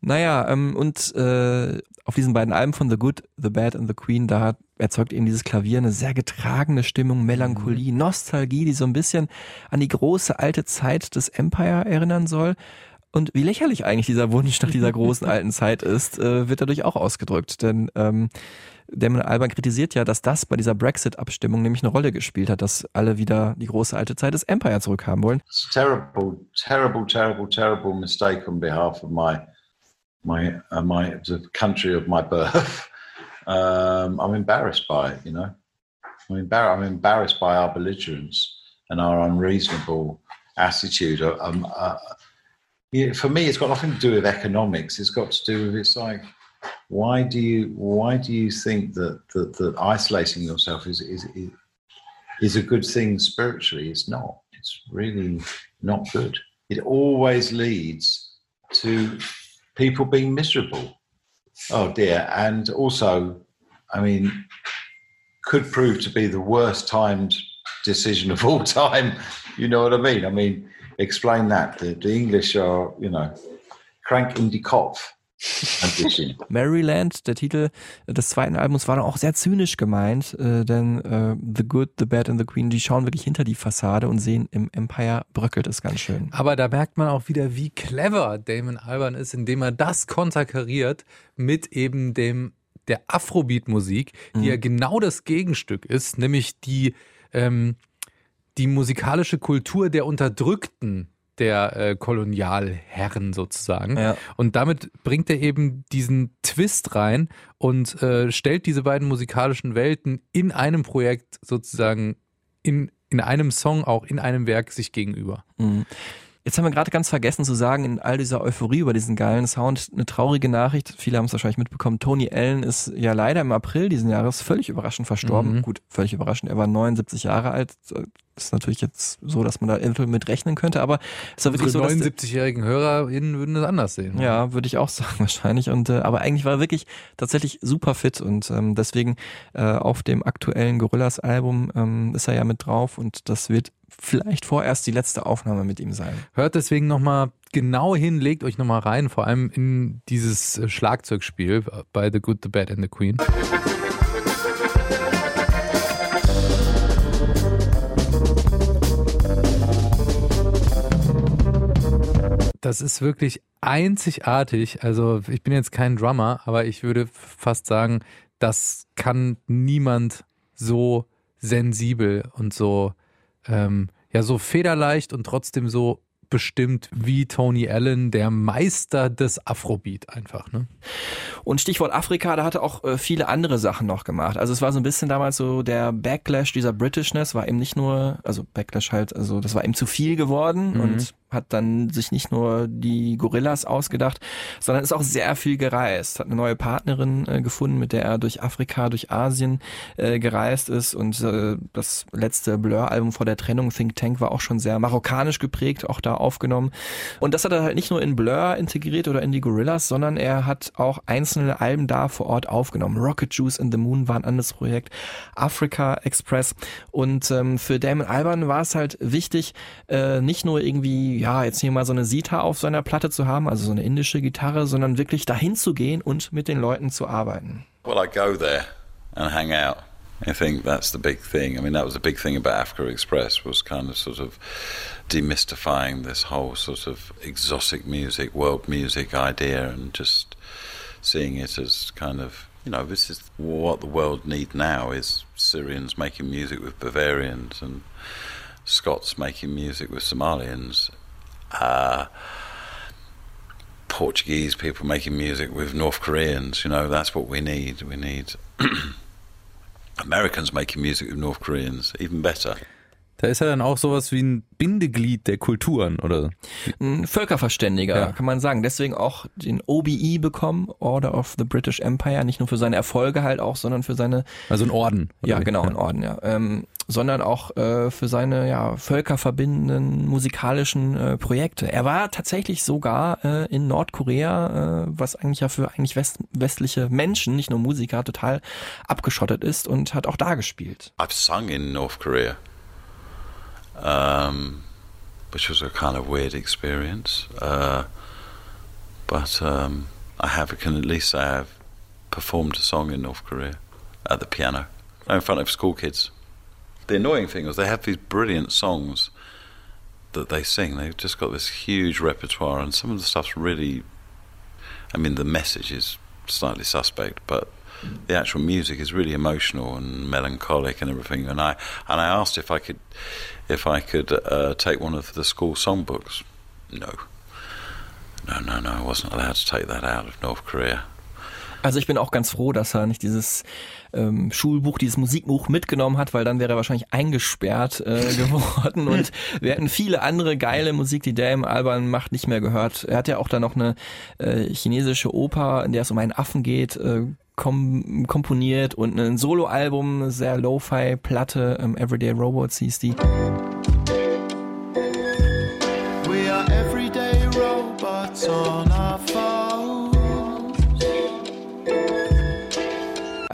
naja, ähm, und äh, auf diesen beiden Alben von The Good, The Bad and The Queen, da erzeugt eben dieses Klavier eine sehr getragene Stimmung, Melancholie, Nostalgie, die so ein bisschen an die große alte Zeit des Empire erinnern soll. Und wie lächerlich eigentlich dieser Wunsch nach dieser großen alten Zeit ist, äh, wird dadurch auch ausgedrückt. Denn ähm, Damon Albarn kritisiert ja, dass das bei dieser Brexit-Abstimmung nämlich eine Rolle gespielt hat, dass alle wieder die große alte Zeit des Empire zurückhaben wollen. It's terrible, terrible, terrible, terrible mistake on behalf of my my uh, my the country of my birth. um, I'm embarrassed by it. You know, I'm, embar- I'm embarrassed by our belligerence and our unreasonable attitude. Um, uh, for me, it's got nothing to do with economics. It's got to do with it's like why do you why do you think that that, that isolating yourself is, is is is a good thing spiritually? It's not. It's really not good. It always leads to people being miserable. Oh dear. And also, I mean, could prove to be the worst timed decision of all time. You know what I mean? I mean, explain that. The, the English are, you know, crank in die Kopf. Maryland, der Titel des zweiten Albums, war dann auch sehr zynisch gemeint, äh, denn äh, The Good, The Bad and The Queen, die schauen wirklich hinter die Fassade und sehen, im Empire bröckelt es ganz schön. Aber da merkt man auch wieder, wie clever Damon Albarn ist, indem er das konterkariert mit eben dem der Afrobeat-Musik, die Mhm. ja genau das Gegenstück ist, nämlich die ähm, die musikalische Kultur der Unterdrückten der äh, Kolonialherren sozusagen. Ja. Und damit bringt er eben diesen Twist rein und äh, stellt diese beiden musikalischen Welten in einem Projekt sozusagen in, in einem Song, auch in einem Werk sich gegenüber. Mhm. Jetzt haben wir gerade ganz vergessen zu sagen, in all dieser Euphorie über diesen geilen Sound, eine traurige Nachricht. Viele haben es wahrscheinlich mitbekommen. Tony Allen ist ja leider im April diesen Jahres völlig überraschend verstorben. Mhm. Gut, völlig überraschend. Er war 79 Jahre alt. Ist natürlich jetzt so, dass man da eventuell mit rechnen könnte, aber es war wirklich so, dass 79-jährigen HörerInnen würden das anders sehen. ja, würde ich auch sagen wahrscheinlich. Und äh, aber eigentlich war er wirklich tatsächlich super fit und ähm, deswegen äh, auf dem aktuellen Gorillas-Album ähm, ist er ja mit drauf und das wird vielleicht vorerst die letzte Aufnahme mit ihm sein. Hört deswegen nochmal genau hin, legt euch nochmal rein, vor allem in dieses äh, Schlagzeugspiel bei The Good, The Bad and The Queen. Das ist wirklich einzigartig. Also ich bin jetzt kein Drummer, aber ich würde fast sagen, das kann niemand so sensibel und so ähm, ja so federleicht und trotzdem so bestimmt wie Tony Allen, der Meister des Afrobeat einfach. Ne? Und Stichwort Afrika, da hat er auch äh, viele andere Sachen noch gemacht. Also es war so ein bisschen damals so der Backlash dieser Britishness war eben nicht nur, also Backlash halt, also das war ihm zu viel geworden Mhm. und hat dann sich nicht nur die Gorillas ausgedacht, sondern ist auch sehr viel gereist, hat eine neue Partnerin äh, gefunden, mit der er durch Afrika, durch Asien äh, gereist ist und äh, das letzte Blur-Album vor der Trennung Think Tank war auch schon sehr marokkanisch geprägt, auch da aufgenommen. Und das hat er halt nicht nur in Blur integriert oder in die Gorillas, sondern er hat auch einzelne Alben da vor Ort aufgenommen. Rocket Juice and the Moon war ein anderes Projekt, Africa Express und ähm, für Damon Albarn war es halt wichtig, äh, nicht nur irgendwie ja, jetzt hier mal so eine Sita auf seiner Platte zu haben, also so eine indische Gitarre, sondern wirklich dahin zu gehen und mit den Leuten zu arbeiten. Well, I go there and hang out. I think that's the big thing. I mean, that was the big thing about Africa Express was kind of sort of demystifying this whole sort of exotic music, world music idea, and just seeing it as kind of you know this is what the world need now is Syrians making music with Bavarians and Scots making music with Somalians. Uh, Portuguese people making music with North Koreans. You know, that's what we need. We need Americans making music with North Koreans, even better. Da ist er dann auch sowas wie ein Bindeglied der Kulturen, oder? Ein Völkerverständiger, Ja. kann man sagen. Deswegen auch den OBE bekommen, Order of the British Empire, nicht nur für seine Erfolge halt auch, sondern für seine Also ein Orden. Ja, wie? genau, ein Orden, ja. Ähm, sondern auch äh, für seine ja, völkerverbindenden musikalischen äh, Projekte. Er war tatsächlich sogar äh, in Nordkorea, äh, was eigentlich ja für eigentlich west westliche Menschen, nicht nur Musiker, total abgeschottet ist und hat auch da gespielt. I've sung in North Korea, um, which was a kind of weird experience. Uh, but um, I have, can at least say I've performed a song in North Korea at the piano in front of school kids. The annoying thing was they have these brilliant songs that they sing. They've just got this huge repertoire, and some of the stuff's really. I mean, the message is slightly suspect, but the actual music is really emotional and melancholic and everything. And I and I asked if I could if I could uh, take one of the school songbooks. No, no, no, no. I wasn't allowed to take that out of North Korea. Also ich bin auch ganz froh, dass er nicht dieses ähm, Schulbuch, dieses Musikbuch mitgenommen hat, weil dann wäre er wahrscheinlich eingesperrt äh, geworden und wir hätten viele andere geile Musik, die der im Alban macht, nicht mehr gehört. Er hat ja auch da noch eine äh, chinesische Oper, in der es um einen Affen geht, äh, kom komponiert und ein Soloalbum, sehr Lo-Fi-Platte, ähm, Everyday Robots hieß die.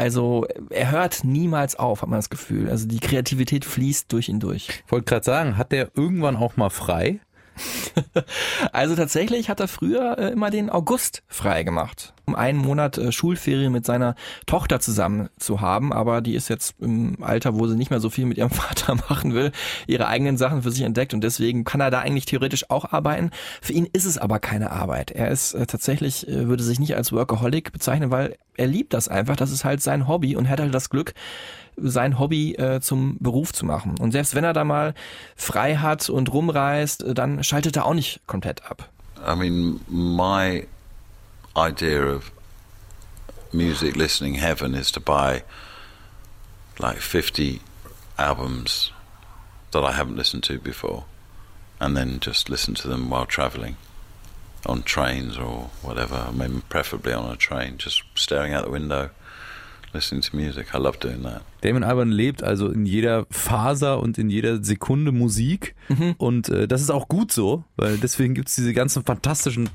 Also er hört niemals auf, hat man das Gefühl. Also die Kreativität fließt durch ihn durch. Ich wollte gerade sagen, hat der irgendwann auch mal frei? Also tatsächlich hat er früher äh, immer den August frei gemacht, um einen Monat äh, Schulferien mit seiner Tochter zusammen zu haben. Aber die ist jetzt im Alter, wo sie nicht mehr so viel mit ihrem Vater machen will, ihre eigenen Sachen für sich entdeckt und deswegen kann er da eigentlich theoretisch auch arbeiten. Für ihn ist es aber keine Arbeit. Er ist äh, tatsächlich, würde sich nicht als Workaholic bezeichnen, weil er liebt das einfach. Das ist halt sein Hobby und hat halt das Glück, sein Hobby äh, zum Beruf zu machen. Und selbst wenn er da mal frei hat und rumreist, äh, dann schaltet er auch nicht komplett ab. I mean, my idea of music listening heaven is to buy like 50 albums that I haven't listened to before and then just listen to them while traveling on trains or whatever. I mean, preferably on a train, just staring out the window, listening to music. I love doing that. Damon Albarn lebt also in jeder Faser und in jeder Sekunde Musik. Und äh, das ist auch gut so, weil deswegen gibt es diese ganzen fantastischen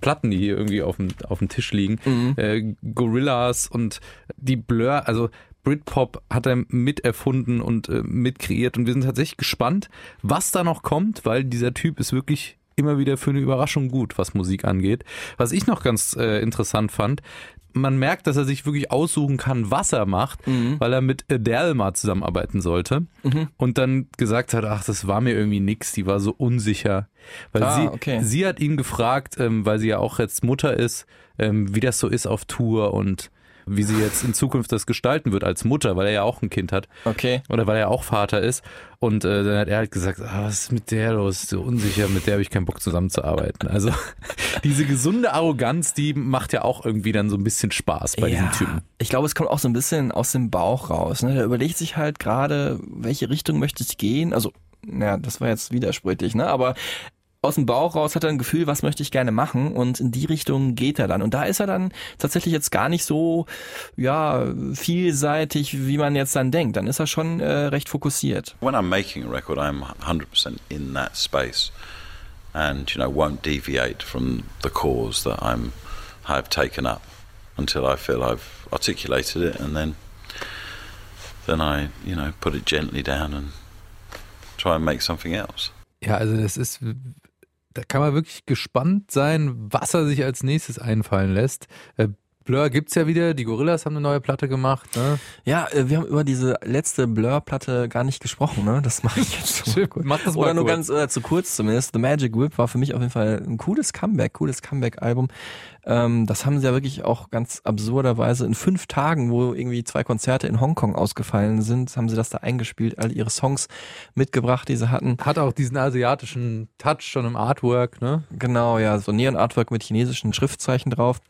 Platten, die hier irgendwie auf dem, auf dem Tisch liegen. Äh, Gorillas und die Blur, also Britpop hat er miterfunden und äh, mitkreiert. Und wir sind tatsächlich gespannt, was da noch kommt, weil dieser Typ ist wirklich immer wieder für eine Überraschung gut, was Musik angeht. Was ich noch ganz äh, interessant fand, man merkt, dass er sich wirklich aussuchen kann, was er macht, weil er mit Adele mal zusammenarbeiten sollte und dann gesagt hat, ach, das war mir irgendwie nix, die war so unsicher. Weil Ah, sie, okay. sie hat ihn gefragt, ähm, weil sie ja auch jetzt Mutter ist, ähm, wie das so ist auf Tour und wie sie jetzt in Zukunft das gestalten wird als Mutter, weil er ja auch ein Kind hat. Okay. Oder weil er auch Vater ist. Und äh, dann hat er halt gesagt, ah, was ist mit der los? So unsicher, mit der habe ich keinen Bock zusammenzuarbeiten. Also diese gesunde Arroganz, die macht ja auch irgendwie dann so ein bisschen Spaß bei diesem Typen. Ich glaube, es kommt auch so ein bisschen aus dem Bauch raus. Ne? Der überlegt sich halt gerade, welche Richtung möchte ich gehen. Also, naja, das war jetzt widersprüchlich, ne? Aber aus dem Bauch raus hat er ein Gefühl, was möchte ich gerne machen und in die Richtung geht er dann. Und da ist er dann tatsächlich jetzt gar nicht so, ja, vielseitig, wie man jetzt dann denkt. Dann ist er schon äh, recht fokussiert. When I'm making a record, I'm 100% in that space and, you know, won't deviate from the cause that I'm, I've taken up until I feel I've articulated it and then, then I, you know, put it gently down and try and make something else. Ja, also das ist, da kann man wirklich gespannt sein, was er sich als nächstes einfallen lässt. Blur gibt's ja wieder, die Gorillas haben eine neue Platte gemacht. Ne? Ja, äh, wir haben über diese letzte Blur-Platte gar nicht gesprochen, ne? Das mache ich jetzt schon. Mach das mal Oder nur kurz. ganz äh, zu kurz zumindest. The Magic Whip war für mich auf jeden Fall ein cooles Comeback, cooles Comeback-Album. Ähm, das haben sie ja wirklich auch ganz absurderweise in fünf Tagen, wo irgendwie zwei Konzerte in Hongkong ausgefallen sind, haben sie das da eingespielt, all ihre Songs mitgebracht, die sie hatten. Hat auch diesen asiatischen Touch schon im Artwork, ne? Genau, ja, so Neon-Artwork mit chinesischen Schriftzeichen drauf.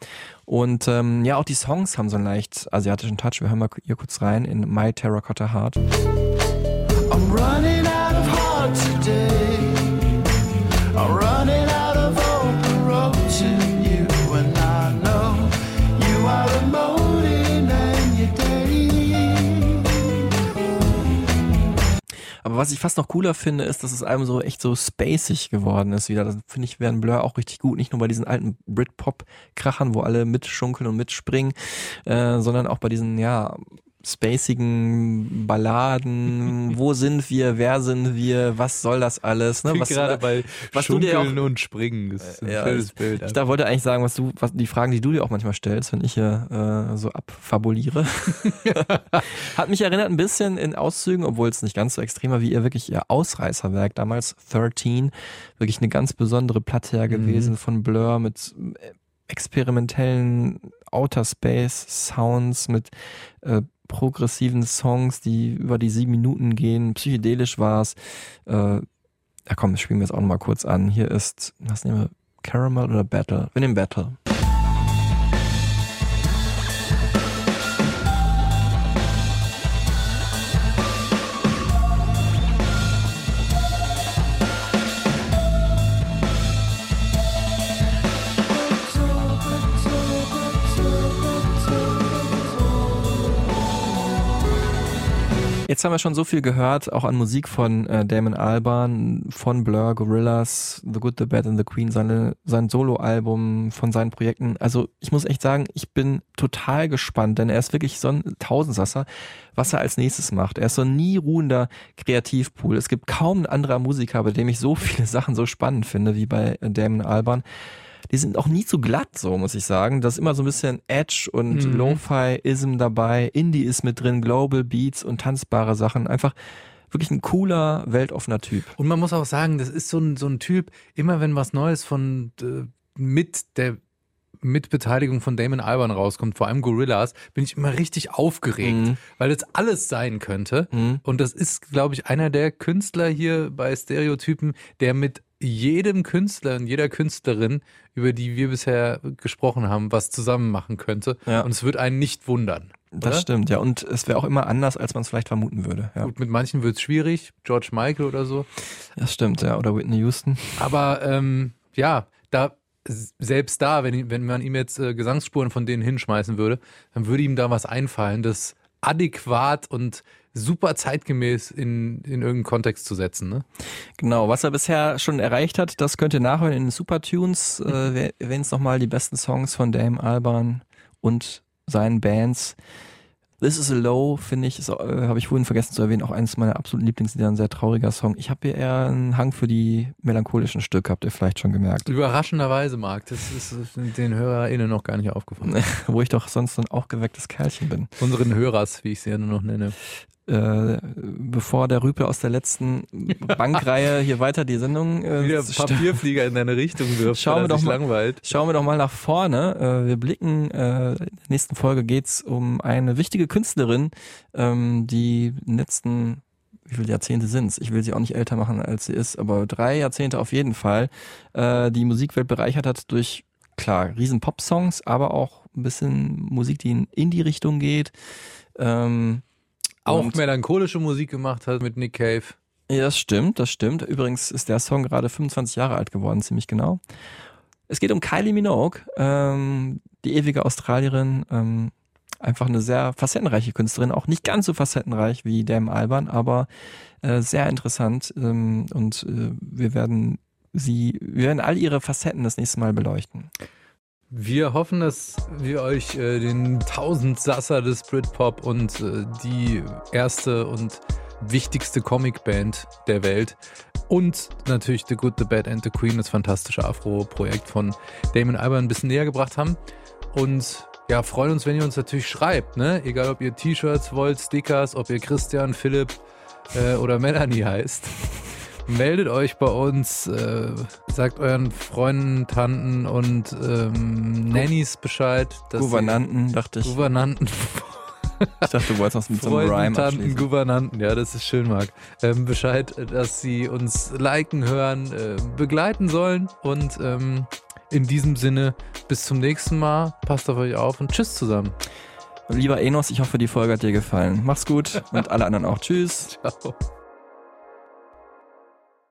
Und ähm, ja, auch die Songs haben so einen leicht asiatischen Touch. Wir hören mal hier kurz rein in My Terracotta Heart. I'm running out of heart today. I'm running out of open roads in Aber was ich fast noch cooler finde, ist, dass es einem so echt so spacig geworden ist wieder. Das finde ich, werden Blur auch richtig gut. Nicht nur bei diesen alten Britpop-Krachern, wo alle mitschunkeln und mitspringen, äh, sondern auch bei diesen, ja, spacigen Balladen. Wo sind wir? Wer sind wir? Was soll das alles? Ne? Was, gerade bei was du dir auch, Schunkeln und Springen. Das ist ein ja, schönes Bild. ich da wollte eigentlich sagen, was du, was die Fragen, die du dir auch manchmal stellst, wenn ich hier äh, so abfabuliere. Hat mich erinnert ein bisschen in Auszügen, obwohl es nicht ganz so extrem war, wie ihr wirklich ihr Ausreißerwerk damals, 13, wirklich eine ganz besondere Platte ja gewesen Mhm. von Blur mit äh, experimentellen Outer Space Sounds, mit äh, progressiven Songs, die über die sieben Minuten gehen. Psychedelisch war es. Äh, ja komm, das spielen wir jetzt auch noch mal kurz an. Hier ist, was nehmen wir? Caramel oder Battle? Wir nehmen Battle. Jetzt haben wir schon so viel gehört, auch an Musik von äh, Damon Albarn, von Blur, Gorillaz, The Good, The Bad and The Queen, seine, sein Soloalbum, von seinen Projekten. Also ich muss echt sagen, ich bin total gespannt, denn er ist wirklich so ein Tausendsasser, was er als nächstes macht. Er ist so ein nie ruhender Kreativpool. Es gibt kaum ein anderer Musiker, bei dem ich so viele Sachen so spannend finde wie bei äh, Damon Albarn. Die sind auch nie zu glatt, so muss ich sagen. Da ist immer so ein bisschen Edge und Mhm. Lo-Fi-Ism dabei. Indie ist mit drin, Global Beats und tanzbare Sachen. Einfach wirklich ein cooler, weltoffener Typ. Und man muss auch sagen, das ist so ein, so ein Typ, immer wenn was Neues von äh, mit der Mitbeteiligung von Damon Albarn rauskommt, vor allem Gorillas, bin ich immer richtig aufgeregt, Mhm. weil das alles sein könnte. Mhm. Und das ist, glaube ich, einer der Künstler hier bei Stereotypen, der mit jedem Künstler und jeder Künstlerin, über die wir bisher gesprochen haben, was zusammen machen könnte. Ja. Und es wird einen nicht wundern. Das oder? stimmt, ja. Und es wäre auch immer anders, als man es vielleicht vermuten würde. Ja. Gut, mit manchen wird es schwierig, George Michael oder so. Das stimmt, ja. Oder Whitney Houston. Aber ähm, ja, da selbst da, wenn, wenn man ihm jetzt äh, Gesangsspuren von denen hinschmeißen würde, dann würde ihm da was einfallen, das adäquat und super zeitgemäß in, in irgendeinen Kontext zu setzen. Ne? Genau, was er bisher schon erreicht hat, das könnt ihr nachhören in den Super Tunes. Äh, wir erwähnen es nochmal, die besten Songs von Dame Alban und seinen Bands. This is a Low, finde ich, äh, habe ich vorhin vergessen zu erwähnen, auch eines meiner absoluten Lieblingslieder, ein sehr trauriger Song. Ich habe hier eher einen Hang für die melancholischen Stücke, habt ihr vielleicht schon gemerkt. Überraschenderweise, Marc, das ist den HörerInnen noch gar nicht aufgefallen. Wo ich doch sonst ein aufgewecktes Kerlchen bin. Unseren Hörers, wie ich sie ja nur noch nenne. Äh, bevor der Rüpel aus der letzten Bankreihe hier weiter die Sendung äh, Wieder st- Papierflieger in deine Richtung wirft, Schauen wir doch mal, langweilt. Schauen wir doch mal nach vorne. Äh, wir blicken, äh, in der nächsten Folge geht's um eine wichtige Künstlerin, ähm, die in den letzten, wie viele Jahrzehnte sind's? Ich will sie auch nicht älter machen, als sie ist, aber drei Jahrzehnte auf jeden Fall, äh, die Musikwelt bereichert hat durch, klar, riesen Pop-Songs, aber auch ein bisschen Musik, die in Indie-Richtung geht. Ähm, Auch und- melancholische Musik gemacht hat mit Nick Cave. ja, das stimmt, das stimmt. Übrigens ist der Song gerade 25 Jahre alt geworden, ziemlich genau. Es geht um Kylie Minogue, ähm, die ewige Australierin, ähm, einfach eine sehr facettenreiche Künstlerin, auch nicht ganz so facettenreich wie Dame Alban, aber äh, sehr interessant ähm, und äh, wir werden sie, wir werden all ihre Facetten das nächste Mal beleuchten. Wir hoffen, dass wir euch äh, den Tausendsasser des Britpop und äh, die erste und wichtigste Comicband der Welt und natürlich The Good, The Bad and The Queen, das fantastische Afro-Projekt von Damon Albarn ein bisschen näher gebracht haben. Und ja, freuen uns, wenn ihr uns natürlich schreibt, ne? Egal, ob ihr T-Shirts wollt, Stickers, ob ihr Christian, Philipp äh, oder Melanie heißt. Meldet euch bei uns, äh, sagt euren Freunden, Tanten und ähm, Nannies Bescheid. Gouvernanten, dachte ich. Gouvernanten. Ich dachte, du wolltest noch mit so einem Freunden, Rhyme Tanten. Gouvernanten, ja, das ist schön, Marc. Ähm, Bescheid, dass sie uns liken, hören, äh, begleiten sollen und ähm, In diesem Sinne, bis zum nächsten Mal. Passt auf euch auf und tschüss zusammen. Lieber Enos, ich hoffe, die Folge hat dir gefallen. Mach's gut und alle anderen auch. Tschüss. Ciao.